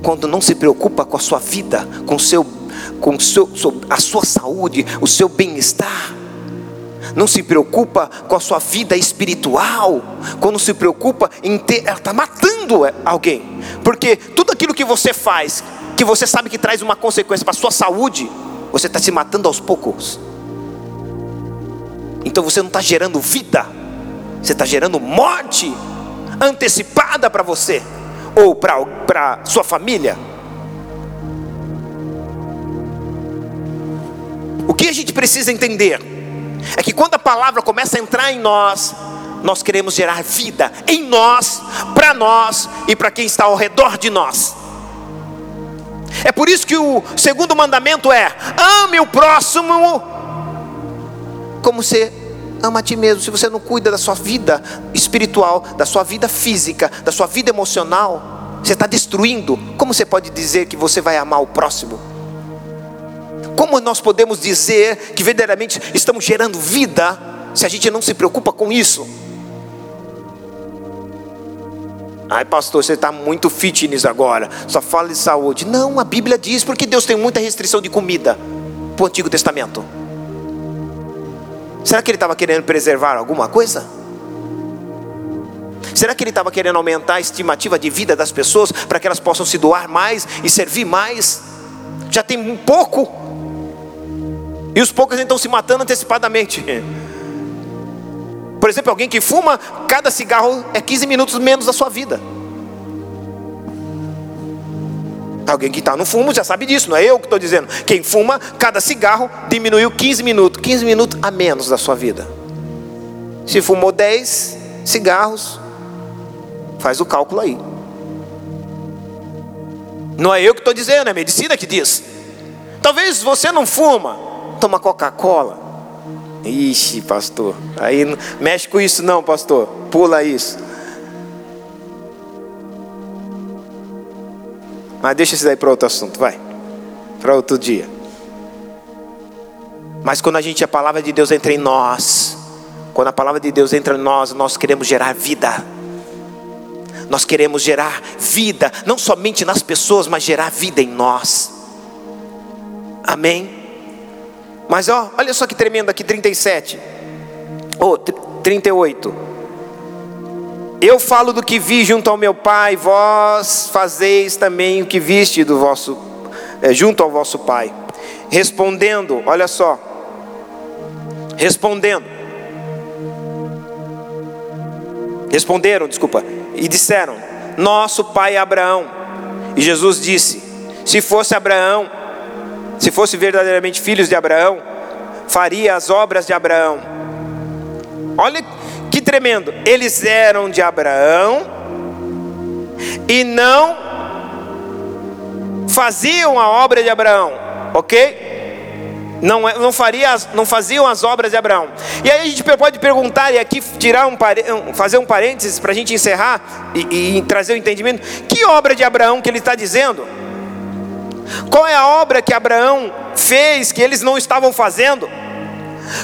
Quando não se preocupa com a sua vida, com o seu com seu, a sua saúde, o seu bem-estar. Não se preocupa com a sua vida espiritual. Quando se preocupa em ter, ela está matando alguém. Porque tudo aquilo que você faz, que você sabe que traz uma consequência para a sua saúde, você está se matando aos poucos. Então você não está gerando vida, você está gerando morte antecipada para você ou para sua família. O que a gente precisa entender é que quando a palavra começa a entrar em nós, nós queremos gerar vida em nós, para nós e para quem está ao redor de nós. É por isso que o segundo mandamento é: ame o próximo como você ama a ti mesmo. Se você não cuida da sua vida espiritual, da sua vida física, da sua vida emocional, você está destruindo. Como você pode dizer que você vai amar o próximo? Como nós podemos dizer que verdadeiramente estamos gerando vida se a gente não se preocupa com isso? Ai, pastor, você está muito fitness agora, só fala de saúde. Não, a Bíblia diz porque Deus tem muita restrição de comida para o Antigo Testamento. Será que ele estava querendo preservar alguma coisa? Será que ele estava querendo aumentar a estimativa de vida das pessoas para que elas possam se doar mais e servir mais? Já tem um pouco. E os poucos estão se matando antecipadamente. Por exemplo, alguém que fuma, cada cigarro é 15 minutos menos da sua vida. Alguém que está no fumo já sabe disso, não é eu que estou dizendo. Quem fuma, cada cigarro diminuiu 15 minutos, 15 minutos a menos da sua vida. Se fumou 10 cigarros, faz o cálculo aí. Não é eu que estou dizendo, é a medicina que diz. Talvez você não fuma, toma Coca-Cola. Ixi, pastor. Aí mexe com isso não, pastor. Pula isso. Mas deixa isso daí para outro assunto, vai. Para outro dia. Mas quando a gente a palavra de Deus entra em nós, quando a palavra de Deus entra em nós, nós queremos gerar vida. Nós queremos gerar vida, não somente nas pessoas, mas gerar vida em nós. Amém? Mas ó, olha só que tremendo aqui, 37. Ou oh, 38. Eu falo do que vi junto ao meu pai, vós fazeis também o que viste do vosso é, junto ao vosso pai. Respondendo, olha só. Respondendo. Responderam, desculpa, e disseram: Nosso pai Abraão. E Jesus disse: Se fosse Abraão, se fosse verdadeiramente filhos de Abraão, faria as obras de Abraão. Olha que tremendo. Eles eram de Abraão e não faziam a obra de Abraão, ok? Não, é, não, faria, não faziam as obras de Abraão. E aí a gente pode perguntar e aqui tirar um, fazer um parênteses para a gente encerrar e, e trazer o entendimento. Que obra de Abraão que ele está dizendo? Qual é a obra que Abraão fez que eles não estavam fazendo?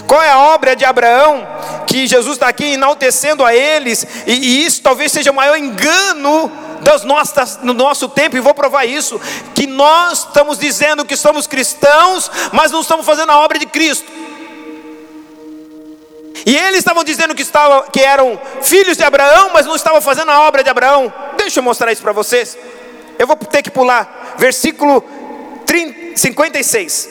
Qual é a obra de Abraão que Jesus está aqui enaltecendo a eles? E, e isso talvez seja o maior engano das nossas, no nosso tempo, e vou provar isso: que nós estamos dizendo que somos cristãos, mas não estamos fazendo a obra de Cristo. E eles estavam dizendo que, estavam, que eram filhos de Abraão, mas não estavam fazendo a obra de Abraão. Deixa eu mostrar isso para vocês. Eu vou ter que pular. Versículo 30, 56.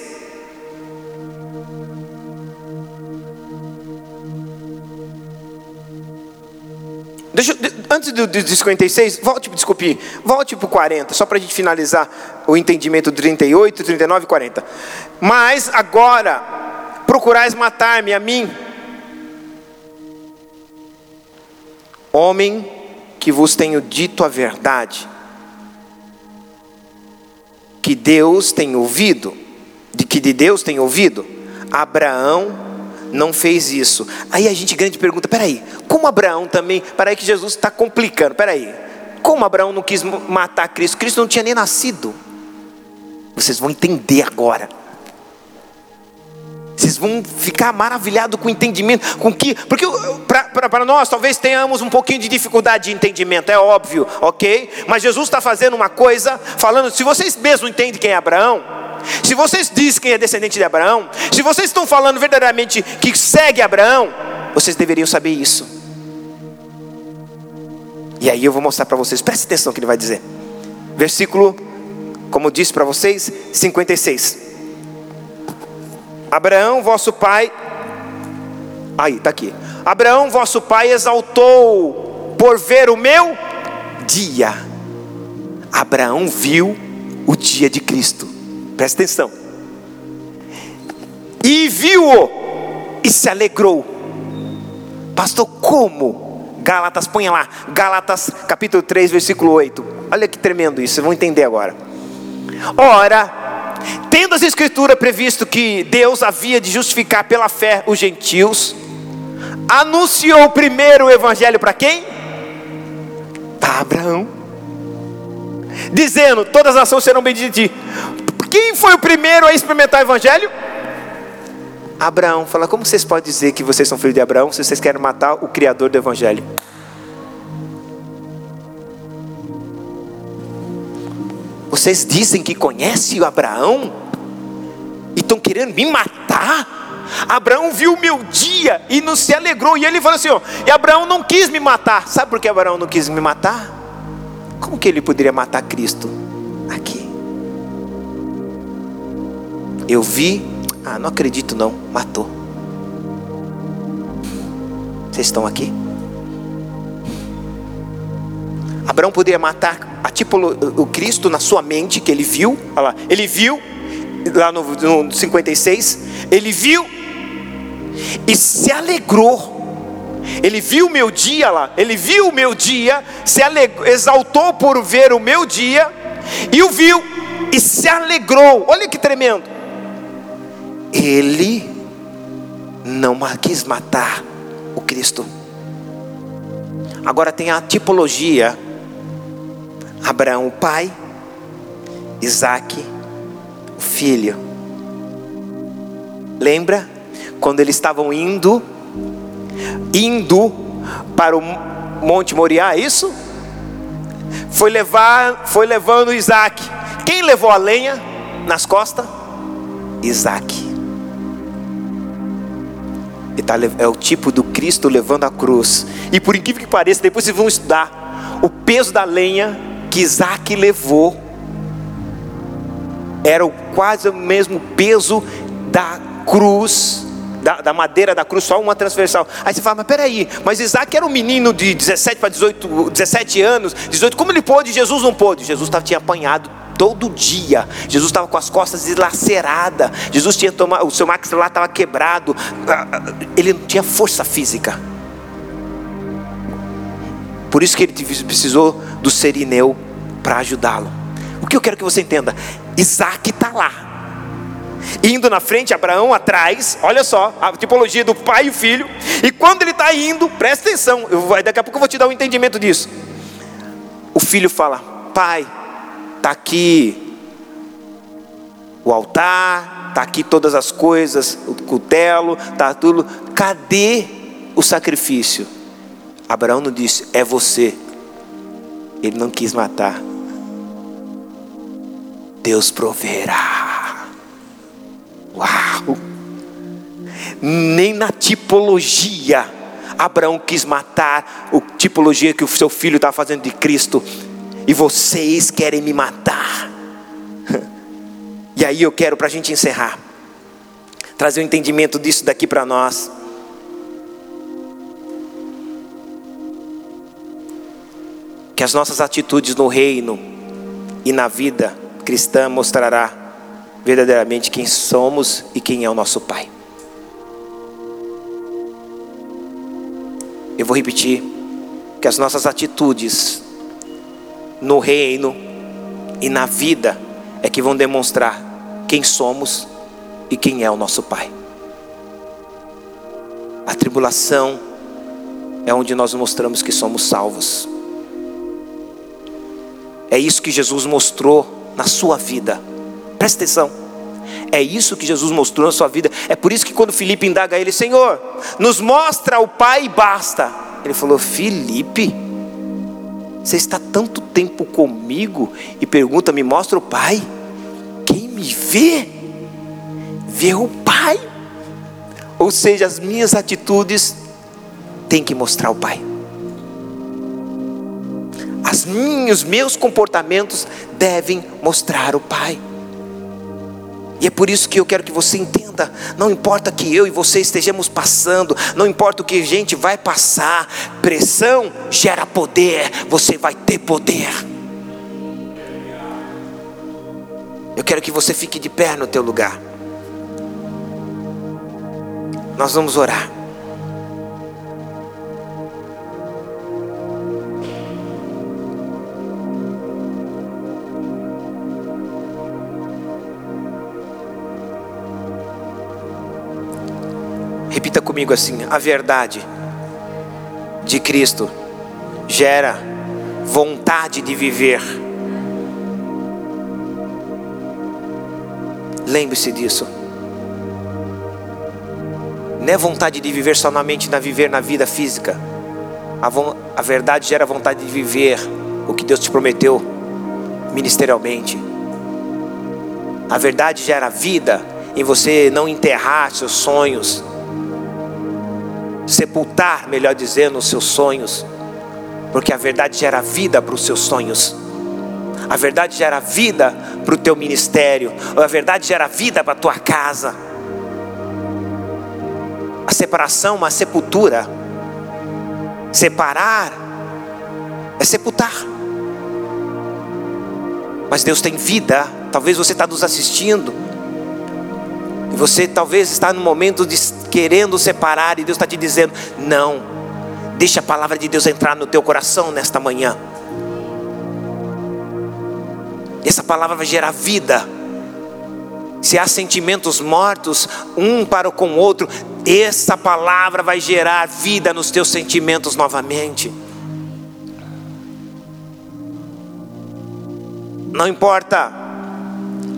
Deixa, antes do, do 56, volte, desculpe, volte para o 40, só para a gente finalizar o entendimento do 38, 39 e 40. Mas agora, procurais matar-me a mim, homem que vos tenho dito a verdade, que Deus tem ouvido, de que de Deus tem ouvido, Abraão não fez isso. Aí a gente grande pergunta: peraí, como Abraão também? Peraí, que Jesus está complicando. Peraí, como Abraão não quis matar Cristo? Cristo não tinha nem nascido. Vocês vão entender agora. Vocês vão ficar maravilhados com o entendimento, com que, porque para nós talvez tenhamos um pouquinho de dificuldade de entendimento, é óbvio, ok? Mas Jesus está fazendo uma coisa, falando, se vocês mesmo entendem quem é Abraão, se vocês dizem que é descendente de Abraão, se vocês estão falando verdadeiramente que segue Abraão, vocês deveriam saber isso. E aí eu vou mostrar para vocês, preste atenção no que ele vai dizer. Versículo, como disse para vocês, 56. Abraão, vosso pai, aí, está aqui. Abraão, vosso pai, exaltou por ver o meu dia. Abraão viu o dia de Cristo. Presta atenção. E viu-o e se alegrou. Pastor, como? Gálatas, ponha lá. Gálatas capítulo 3, versículo 8. Olha que tremendo isso, vocês vão entender agora. Ora, tendo as escrituras previsto que Deus havia de justificar pela fé os gentios, anunciou primeiro o evangelho para quem? Para Abraão. Dizendo: Todas as nações serão benditas de ti. Quem foi o primeiro a experimentar o evangelho? Abraão. Fala, como vocês podem dizer que vocês são filhos de Abraão se vocês querem matar o criador do evangelho? Vocês dizem que conhecem o Abraão e estão querendo me matar? Abraão viu o meu dia e não se alegrou. E ele falou assim: ó, e Abraão não quis me matar. Sabe por que Abraão não quis me matar? Como que ele poderia matar Cristo? Aqui. Eu vi, ah, não acredito não, matou. Vocês estão aqui? Abraão poderia matar a tipolo, o Cristo na sua mente, que ele viu, olha lá, ele viu, lá no, no 56, ele viu e se alegrou. Ele viu o meu dia lá, ele viu o meu dia, se alegrou, exaltou por ver o meu dia, e o viu e se alegrou. Olha que tremendo ele não quis matar o Cristo. Agora tem a tipologia: Abraão, o pai, Isaac, o filho. Lembra quando eles estavam indo, indo para o Monte Moriá, é isso? Foi levar, foi levando Isaac. Quem levou a lenha nas costas? Isaac. Tá, é o tipo do Cristo levando a cruz. E por incrível que pareça, depois vocês vão estudar o peso da lenha que Isaac levou era quase o mesmo peso da cruz, da, da, madeira da cruz, só uma transversal. Aí você fala, mas peraí, mas Isaac era um menino de 17 para 18, 17 anos, 18, como ele pôde? Jesus não pôde. Jesus tinha apanhado todo dia. Jesus estava com as costas dilaceradas. Jesus tinha tomado, o seu maxilar estava quebrado. Ah, ah, ele não tinha força física. Por isso que ele precisou do serineu para ajudá-lo. O que eu quero que você entenda? Isaac está lá. Indo na frente, Abraão atrás, olha só, a tipologia do pai e o filho. E quando ele está indo, presta atenção, eu, daqui a pouco eu vou te dar um entendimento disso. O filho fala: Pai, está aqui o altar, está aqui todas as coisas, o cutelo, está tudo. Cadê o sacrifício? Abraão não disse: É você. Ele não quis matar. Deus proverá. Uau! Nem na tipologia Abraão quis matar a tipologia que o seu filho está fazendo de Cristo. E vocês querem me matar. E aí eu quero, para a gente encerrar, trazer o um entendimento disso daqui para nós. Que as nossas atitudes no reino e na vida cristã mostrará verdadeiramente quem somos e quem é o nosso Pai. Eu vou repetir que as nossas atitudes no reino e na vida é que vão demonstrar quem somos e quem é o nosso Pai. A tribulação é onde nós mostramos que somos salvos. É isso que Jesus mostrou na sua vida. Presta atenção. É isso que Jesus mostrou na sua vida. É por isso que quando Felipe indaga ele, Senhor, nos mostra o Pai e basta. Ele falou, Felipe, você está tanto tempo comigo e pergunta, me mostra o Pai? Quem me vê, vê o Pai. Ou seja, as minhas atitudes têm que mostrar o Pai as minhas, os meus comportamentos devem mostrar o Pai. E é por isso que eu quero que você entenda: não importa que eu e você estejamos passando, não importa o que a gente vai passar, pressão gera poder, você vai ter poder. Eu quero que você fique de pé no teu lugar. Nós vamos orar. Repita comigo assim: a verdade de Cristo gera vontade de viver. Lembre-se disso. Não é vontade de viver só na mente, na viver na vida física. A, a verdade gera vontade de viver o que Deus te prometeu ministerialmente. A verdade gera vida em você não enterrar seus sonhos, sepultar, melhor dizendo, os seus sonhos, porque a verdade gera vida para os seus sonhos. A verdade gera vida para o teu ministério. A verdade gera vida para a tua casa. A separação, uma sepultura. Separar é sepultar. Mas Deus tem vida. Talvez você está nos assistindo e você talvez está no momento de querendo separar e Deus está te dizendo: não, deixa a palavra de Deus entrar no teu coração nesta manhã. Essa palavra vai gerar vida. Se há sentimentos mortos um para com o outro, essa palavra vai gerar vida nos teus sentimentos novamente. Não importa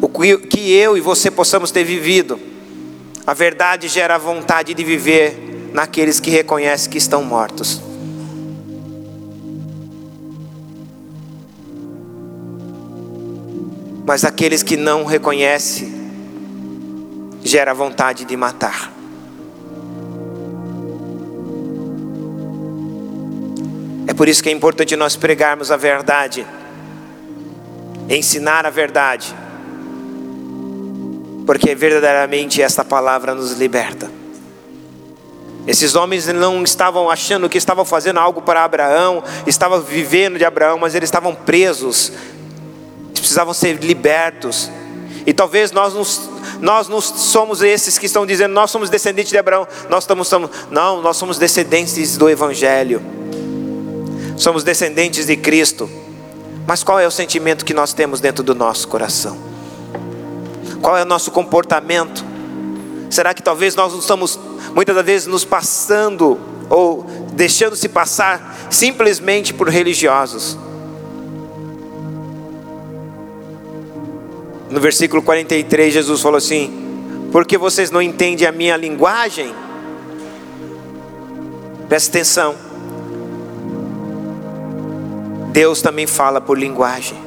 o que eu e você possamos ter vivido, A verdade gera vontade de viver naqueles que reconhecem que estão mortos. Mas aqueles que não reconhecem, gera vontade de matar. É por isso que é importante nós pregarmos a verdade, ensinar a verdade, porque verdadeiramente esta palavra nos liberta. Esses homens não estavam achando que estavam fazendo algo para Abraão, estavam vivendo de Abraão, mas eles estavam presos, precisavam ser libertos. E talvez nós, nos, nós não somos esses que estão dizendo, nós somos descendentes de Abraão, nós estamos, somos, não, nós somos descendentes do Evangelho, somos descendentes de Cristo. Mas qual é o sentimento que nós temos dentro do nosso coração? Qual é o nosso comportamento? Será que talvez nós não estamos muitas das vezes nos passando ou deixando-se passar simplesmente por religiosos? No versículo 43, Jesus falou assim: Porque vocês não entendem a minha linguagem? Presta atenção. Deus também fala por linguagem.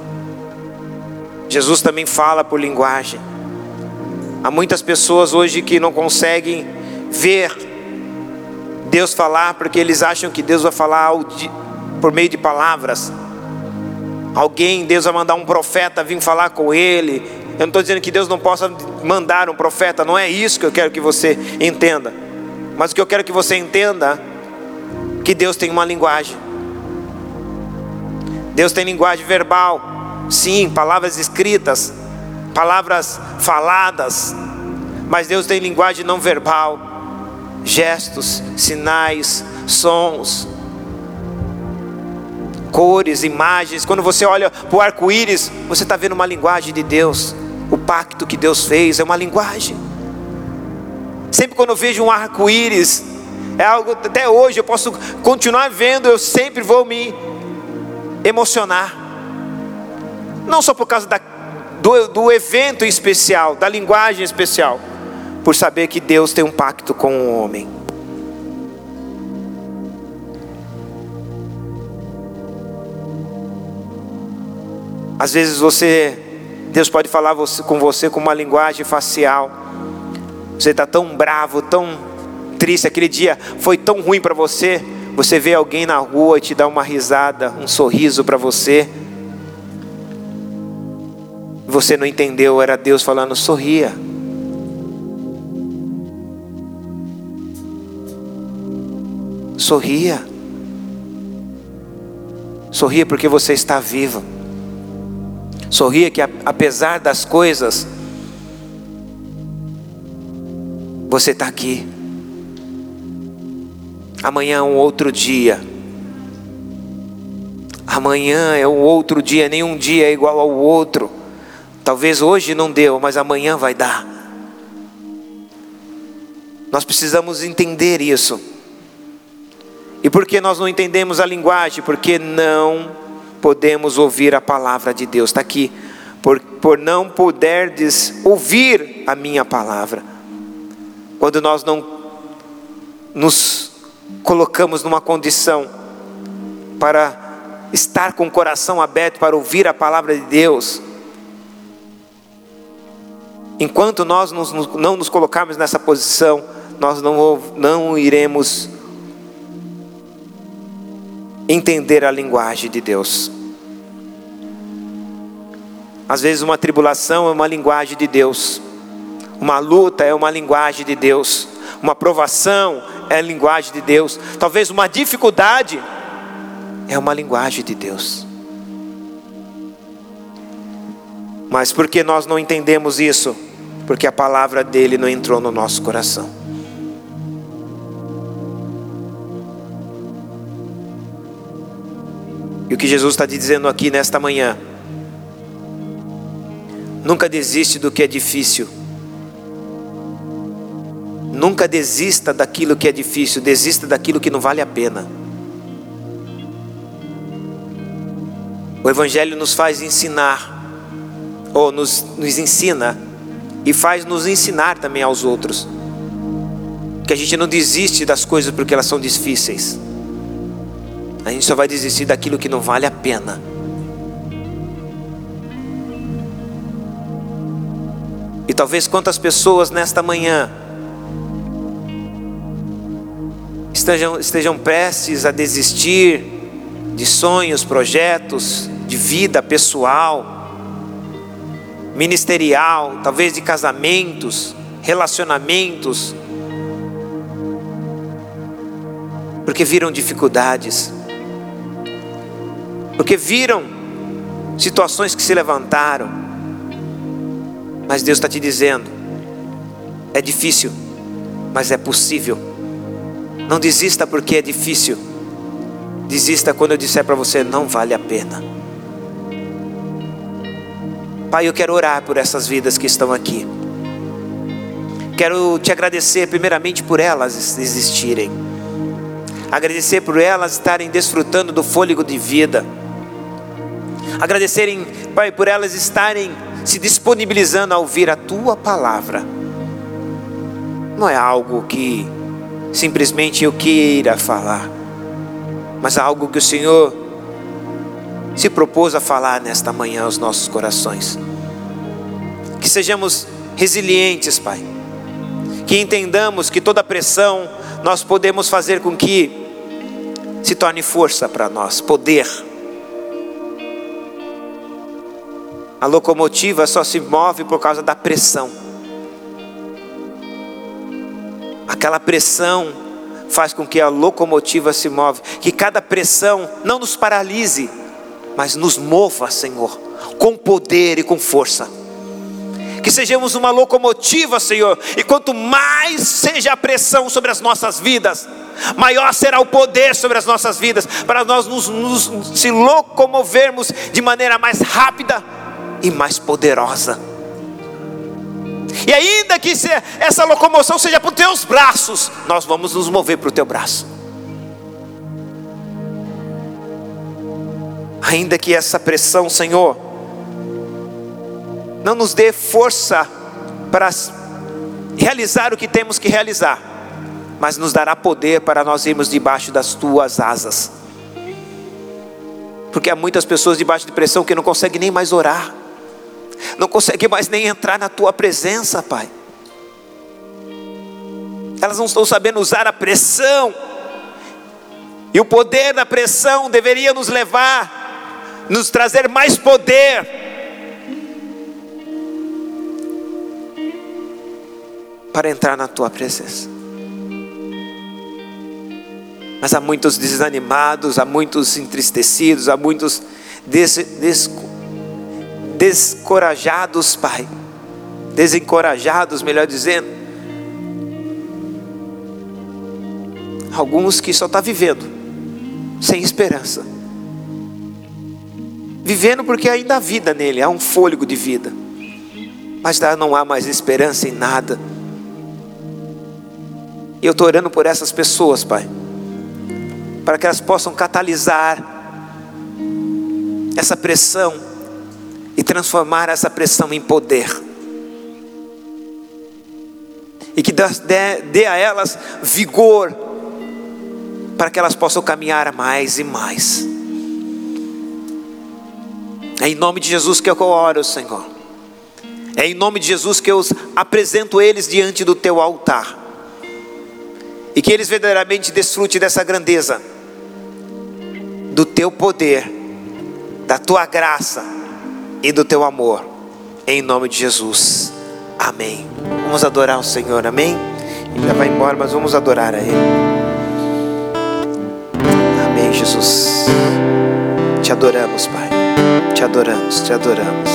Jesus também fala por linguagem. Há muitas pessoas hoje que não conseguem ver Deus falar porque eles acham que Deus vai falar por meio de palavras. Alguém, Deus vai mandar um profeta vir falar com ele. Eu não estou dizendo que Deus não possa mandar um profeta, não é isso que eu quero que você entenda. Mas o que eu quero que você entenda que Deus tem uma linguagem. Deus tem linguagem verbal, sim, palavras escritas, palavras faladas, mas Deus tem linguagem não verbal, gestos, sinais, sons cores, imagens. Quando você olha para o arco-íris, você está vendo uma linguagem de Deus. O pacto que Deus fez é uma linguagem. Sempre quando eu vejo um arco-íris, é algo até hoje eu posso continuar vendo, eu sempre vou me emocionar. Não só por causa da, do, do evento especial, da linguagem especial, por saber que Deus tem um pacto com o homem. Às vezes você, Deus pode falar com você com uma linguagem facial. Você está tão bravo, tão triste, aquele dia foi tão ruim para você. Você vê alguém na rua e te dá uma risada, um sorriso para você. Você não entendeu, era Deus falando, sorria. Sorria. Sorria porque você está vivo. Sorria que apesar das coisas, você está aqui. Amanhã é um outro dia. Amanhã é um outro dia, nenhum dia é igual ao outro. Talvez hoje não deu, mas amanhã vai dar. Nós precisamos entender isso. E por que nós não entendemos a linguagem? Porque não podemos ouvir a palavra de Deus. Está aqui. Por, por não poderdes ouvir a minha palavra. Quando nós não nos colocamos numa condição para estar com o coração aberto para ouvir a palavra de Deus, enquanto nós não nos colocarmos nessa posição, nós não, não iremos entender a linguagem de Deus. Às vezes, uma tribulação é uma linguagem de Deus, uma luta é uma linguagem de Deus, uma provação é a linguagem de Deus, talvez uma dificuldade é uma linguagem de Deus. Mas por que nós não entendemos isso? Porque a palavra dele não entrou no nosso coração. E o que Jesus está dizendo aqui nesta manhã? Nunca desiste do que é difícil. Nunca desista daquilo que é difícil, desista daquilo que não vale a pena. O Evangelho nos faz ensinar, ou nos, nos ensina, e faz nos ensinar também aos outros. que a gente não desiste das coisas porque elas são difíceis. A gente só vai desistir daquilo que não vale a pena. E talvez quantas pessoas nesta manhã estejam, estejam prestes a desistir de sonhos, projetos, de vida pessoal, ministerial, talvez de casamentos, relacionamentos, porque viram dificuldades, porque viram situações que se levantaram, mas Deus está te dizendo: é difícil, mas é possível. Não desista porque é difícil, desista quando eu disser para você: não vale a pena. Pai, eu quero orar por essas vidas que estão aqui. Quero te agradecer, primeiramente, por elas existirem agradecer por elas estarem desfrutando do fôlego de vida, agradecerem, Pai, por elas estarem se disponibilizando a ouvir a tua palavra. Não é algo que simplesmente eu queira falar, mas é algo que o Senhor se propôs a falar nesta manhã aos nossos corações. Que sejamos resilientes, Pai. Que entendamos que toda pressão, nós podemos fazer com que se torne força para nós, poder. A locomotiva só se move por causa da pressão. Aquela pressão faz com que a locomotiva se move, que cada pressão não nos paralise, mas nos mova, Senhor, com poder e com força que sejamos uma locomotiva, Senhor, e quanto mais seja a pressão sobre as nossas vidas, maior será o poder sobre as nossas vidas, para nós nos, nos se locomovermos de maneira mais rápida e mais poderosa. E ainda que essa locomoção seja para os teus braços, nós vamos nos mover para o teu braço. Ainda que essa pressão, Senhor, não nos dê força para realizar o que temos que realizar, mas nos dará poder para nós irmos debaixo das tuas asas. Porque há muitas pessoas debaixo de pressão que não conseguem nem mais orar, não conseguem mais nem entrar na tua presença, Pai. Elas não estão sabendo usar a pressão, e o poder da pressão deveria nos levar, nos trazer mais poder para entrar na tua presença. Mas há muitos desanimados, há muitos entristecidos, há muitos des, des, descorajados, Pai. Desencorajados, melhor dizendo. Alguns que só estão tá vivendo, sem esperança. Vivendo porque ainda há vida nele, há um fôlego de vida. Mas não há mais esperança em nada e eu estou orando por essas pessoas, Pai, para que elas possam catalisar essa pressão e transformar essa pressão em poder. E que dê, dê a elas vigor para que elas possam caminhar mais e mais. É em nome de Jesus que eu oro, Senhor. É em nome de Jesus que eu apresento eles diante do teu altar e que eles verdadeiramente desfrutem dessa grandeza, do teu poder, da tua graça e do teu amor, em nome de Jesus, amém. Vamos adorar o Senhor, amém? Ele vai embora, mas vamos adorar a Ele, amém, Jesus. Te adoramos, Pai, te adoramos, te adoramos.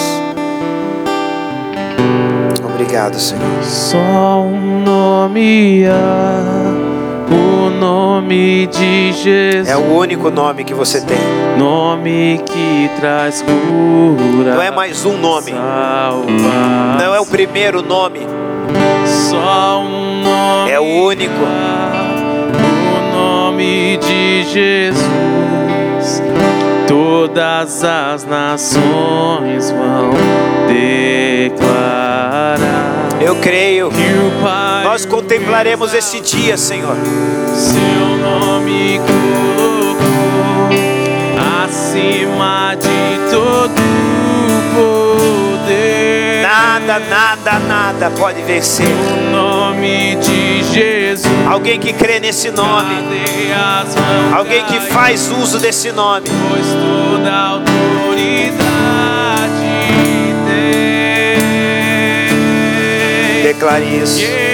Obrigado, Senhor. Só um nome há o nome de Jesus é o único nome que você tem. Nome que traz cura. Não é mais um nome. Salvação. Não é o primeiro nome. Só um nome. É o único. O nome de Jesus todas as nações vão declarar. Eu creio. Que o Pai Nós contemplaremos esse dia, Senhor. Seu nome colocou acima de todo povo nada, nada, nada pode vencer. O nome de Jesus. Alguém que crê nesse nome. Alguém que faz uso desse nome. Pois toda autoridade tem. Declare isso. Yeah.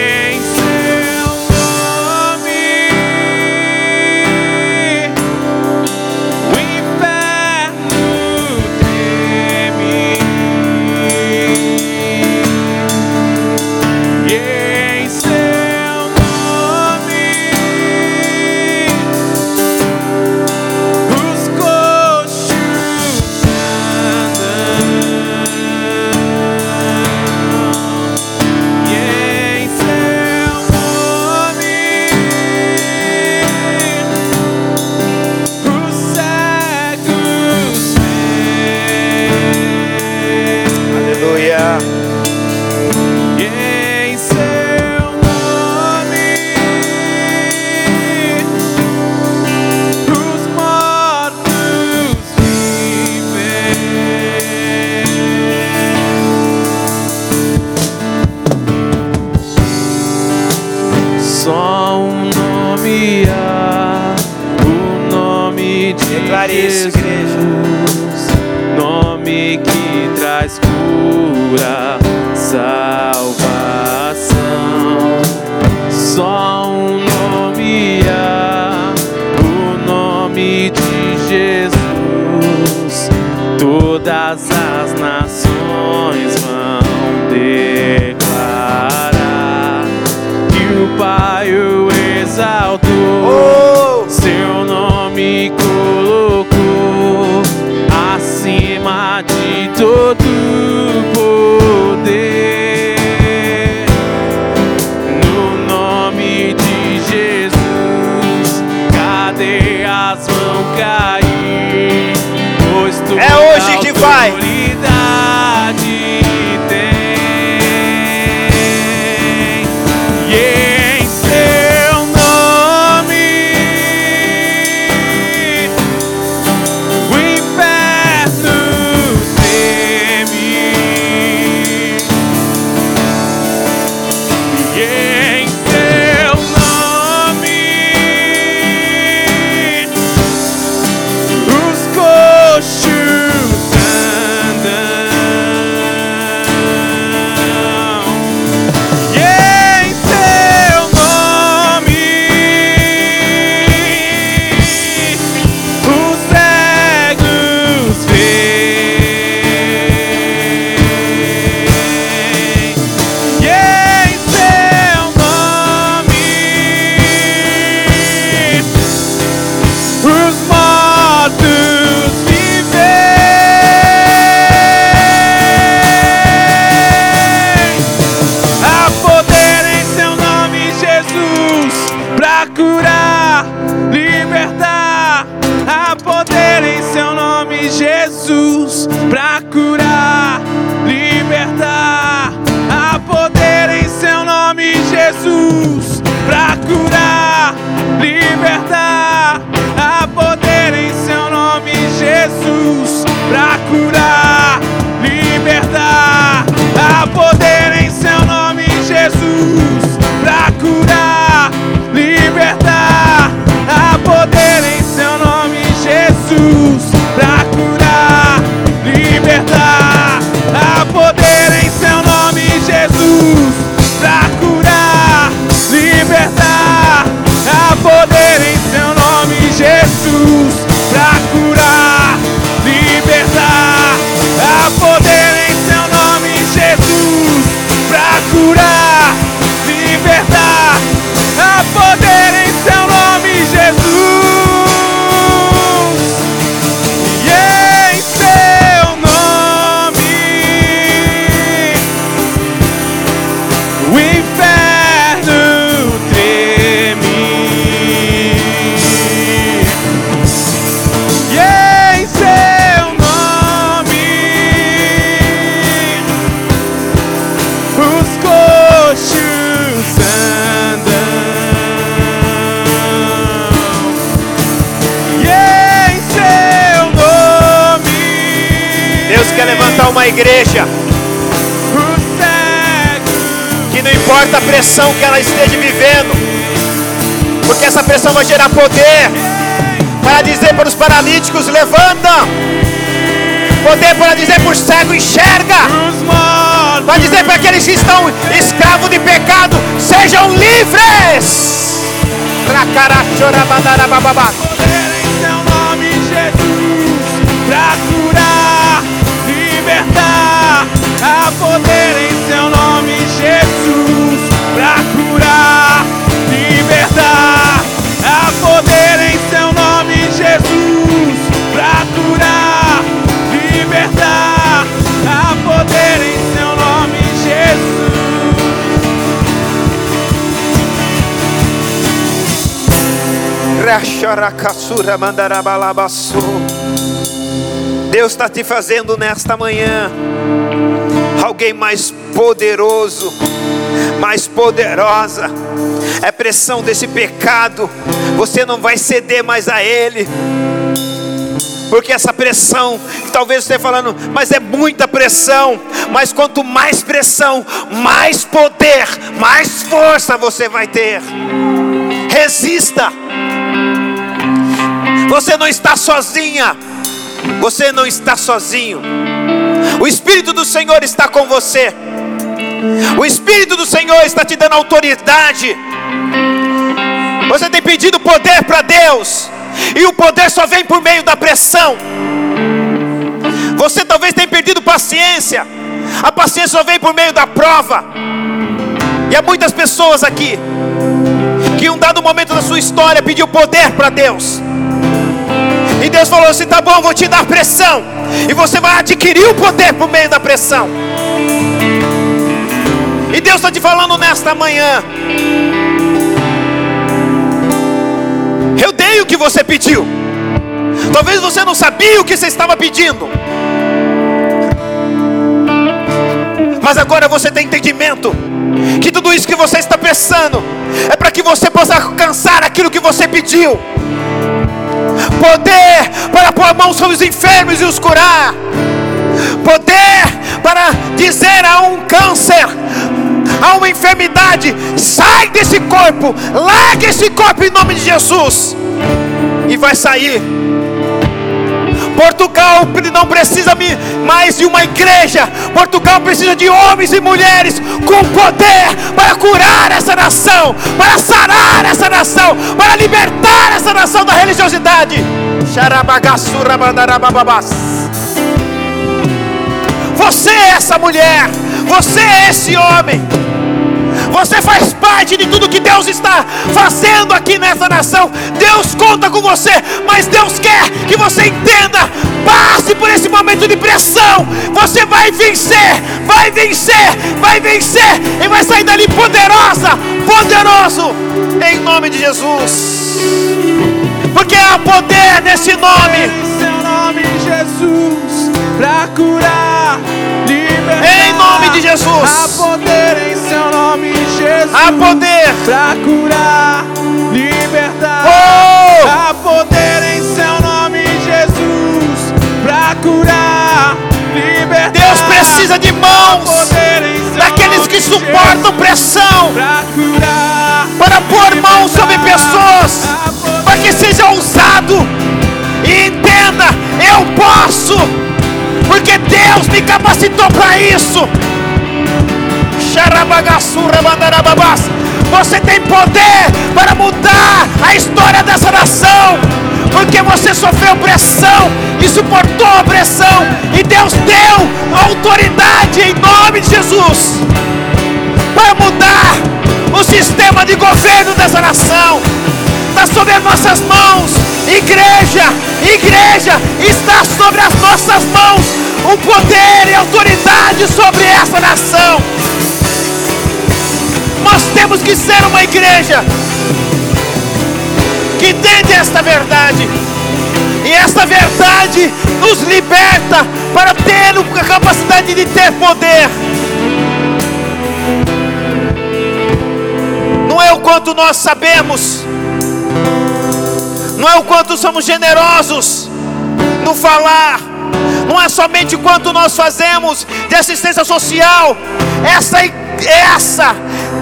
Cego. que não importa a pressão que ela esteja vivendo, porque essa pressão vai gerar poder para dizer para os paralíticos: levanta, poder para dizer para o cego: enxerga, Os para dizer para aqueles que estão escravos de pecado: sejam livres. Poder em seu nome, Jesus, pra curar, poder em seu nome, Jesus, pra curar, libertar. Há poder em seu nome, Jesus, pra curar, libertar. Há poder em seu nome, Jesus. Racharacassura mandarabalabaçu. Deus está te fazendo nesta manhã alguém mais poderoso, mais poderosa. É pressão desse pecado, você não vai ceder mais a ele. Porque essa pressão, talvez você falando, mas é muita pressão. Mas quanto mais pressão, mais poder, mais força você vai ter. Resista. Você não está sozinha. Você não está sozinho. O Espírito do Senhor está com você. O Espírito do Senhor está te dando autoridade. Você tem pedido poder para Deus. E o poder só vem por meio da pressão. Você talvez tenha perdido paciência. A paciência só vem por meio da prova. E há muitas pessoas aqui que em um dado momento da sua história pediu poder para Deus. E Deus falou assim: tá bom, vou te dar pressão. E você vai adquirir o poder por meio da pressão. E Deus está te falando nesta manhã. Eu dei o que você pediu. Talvez você não sabia o que você estava pedindo. Mas agora você tem entendimento que tudo isso que você está pensando é para que você possa alcançar aquilo que você pediu. Poder para pôr a mão sobre os enfermos e os curar. Poder para dizer a um câncer, a uma enfermidade: sai desse corpo, larga esse corpo em nome de Jesus. E vai sair. Portugal não precisa mais de uma igreja. Portugal precisa de homens e mulheres com poder para curar essa nação, para sarar essa nação, para libertar essa nação da religiosidade. Você é essa mulher, você é esse homem. Você faz parte de tudo que Deus está fazendo aqui nessa nação. Deus conta com você, mas Deus quer que você entenda. Passe por esse momento de pressão. Você vai vencer, vai vencer, vai vencer e vai sair dali poderosa, poderoso, em nome de Jesus. Porque há poder nesse nome. Em seu nome, Jesus, pra curar. Em nome de Jesus. Há poder em seu nome, Jesus. Há poder. Pra curar, libertar. Oh! Há poder em seu nome, Jesus. Pra curar, libertar. Deus precisa de mãos daqueles que suportam pressão. Para pôr mãos sobre pessoas, para que seja ousado e entenda: eu posso, porque Deus me capacitou para isso. Você tem poder para mudar a história dessa nação, porque você sofreu pressão e suportou a pressão, e Deus deu autoridade em nome de Jesus para mudar o sistema de governo dessa nação. Está sobre as nossas mãos, igreja, igreja, está sobre as nossas mãos o poder e autoridade sobre essa nação. Nós temos que ser uma igreja que entende esta verdade. E esta verdade nos liberta para ter a capacidade de ter poder. Não é o quanto nós sabemos, não é o quanto somos generosos no falar, não é somente quanto nós fazemos de assistência social, essa, essa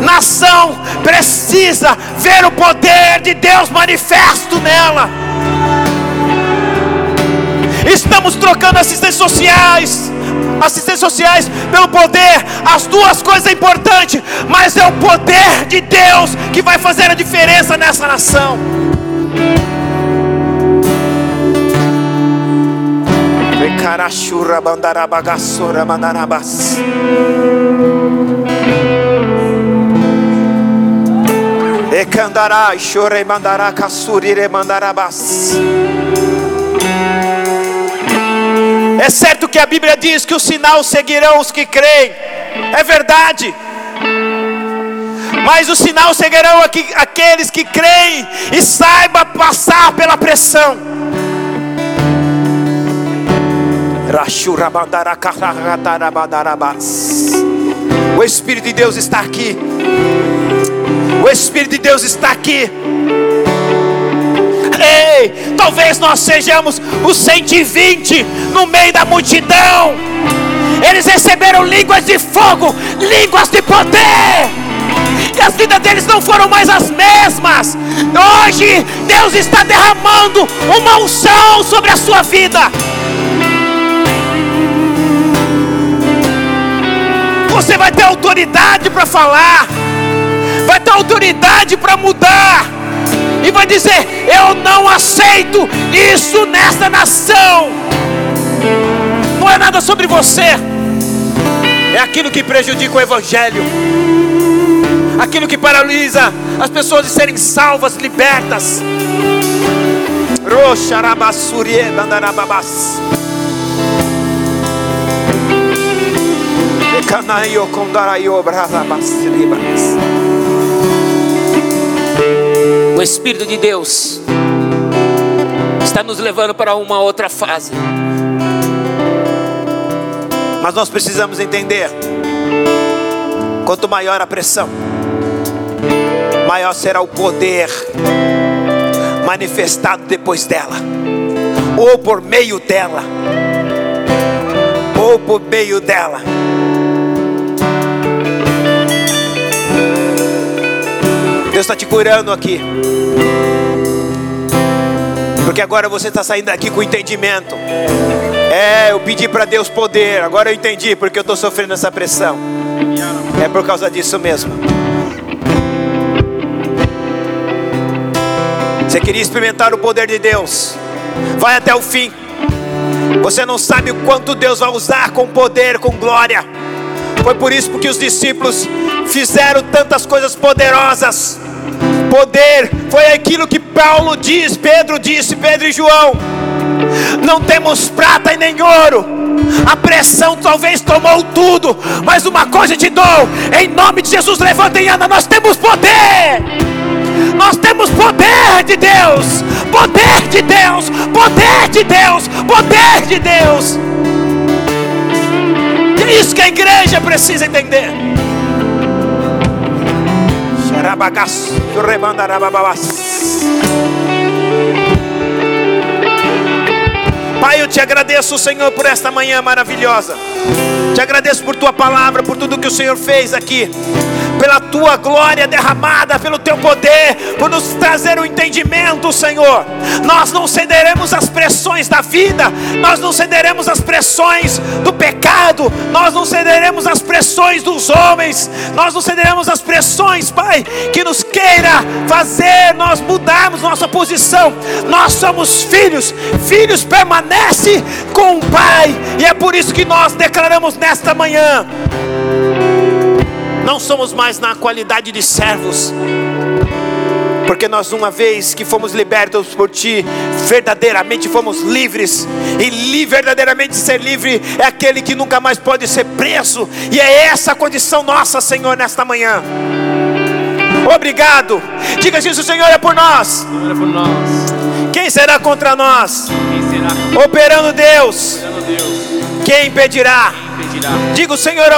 nação precisa ver o poder de Deus manifesto nela. Estamos trocando assistências sociais, assistências sociais pelo poder. As duas coisas é importante, mas é o poder de Deus que vai fazer a diferença nessa nação. Carachura bandarabagassora mandarabas. Ecandará, chore mandará, caçurire mandarabas. É certo que a Bíblia diz que o sinal seguirão os que creem. É verdade. Mas o sinal seguirão aqueles que creem e saiba passar pela pressão. O Espírito de Deus está aqui. O Espírito de Deus está aqui. Ei, talvez nós sejamos os 120 no meio da multidão. Eles receberam línguas de fogo, línguas de poder. E as vidas deles não foram mais as mesmas. Hoje, Deus está derramando uma unção sobre a sua vida. Você vai ter autoridade para falar, vai ter autoridade para mudar, e vai dizer: Eu não aceito isso nesta nação. Não é nada sobre você, é aquilo que prejudica o Evangelho, aquilo que paralisa as pessoas de serem salvas, libertas. O Espírito de Deus está nos levando para uma outra fase. Mas nós precisamos entender: quanto maior a pressão, maior será o poder manifestado depois dela, ou por meio dela, ou por meio dela. Deus está te curando aqui. Porque agora você está saindo daqui com entendimento. É, eu pedi para Deus poder. Agora eu entendi porque eu estou sofrendo essa pressão. É por causa disso mesmo. Você queria experimentar o poder de Deus? Vai até o fim. Você não sabe o quanto Deus vai usar com poder, com glória. Foi por isso que os discípulos fizeram tantas coisas poderosas. Poder foi aquilo que Paulo diz, Pedro disse, Pedro e João. Não temos prata e nem ouro. A pressão talvez tomou tudo, mas uma coisa te dou: em nome de Jesus, levanta e anda. Nós temos poder. Nós temos poder de Deus, poder de Deus, poder de Deus, poder de Deus. É isso que a igreja precisa entender. Pai, eu te agradeço, Senhor, por esta manhã maravilhosa. Te agradeço por tua palavra, por tudo que o Senhor fez aqui pela tua glória derramada, pelo teu poder, por nos trazer o entendimento, Senhor. Nós não cederemos às pressões da vida, nós não cederemos às pressões do pecado, nós não cederemos às pressões dos homens, nós não cederemos às pressões, Pai, que nos queira fazer nós mudarmos nossa posição. Nós somos filhos, filhos permanece com o Pai, e é por isso que nós declaramos nesta manhã não somos mais na qualidade de servos, porque nós, uma vez que fomos libertos por Ti, verdadeiramente fomos livres, e li, verdadeiramente ser livre é aquele que nunca mais pode ser preso, e é essa a condição nossa, Senhor, nesta manhã. Obrigado. Diga se o Senhor é por nós. Senhor é por nós. Quem será contra nós? Quem será? Operando Deus. Operando Deus. Quem impedirá? Quem impedirá? Diga o Senhor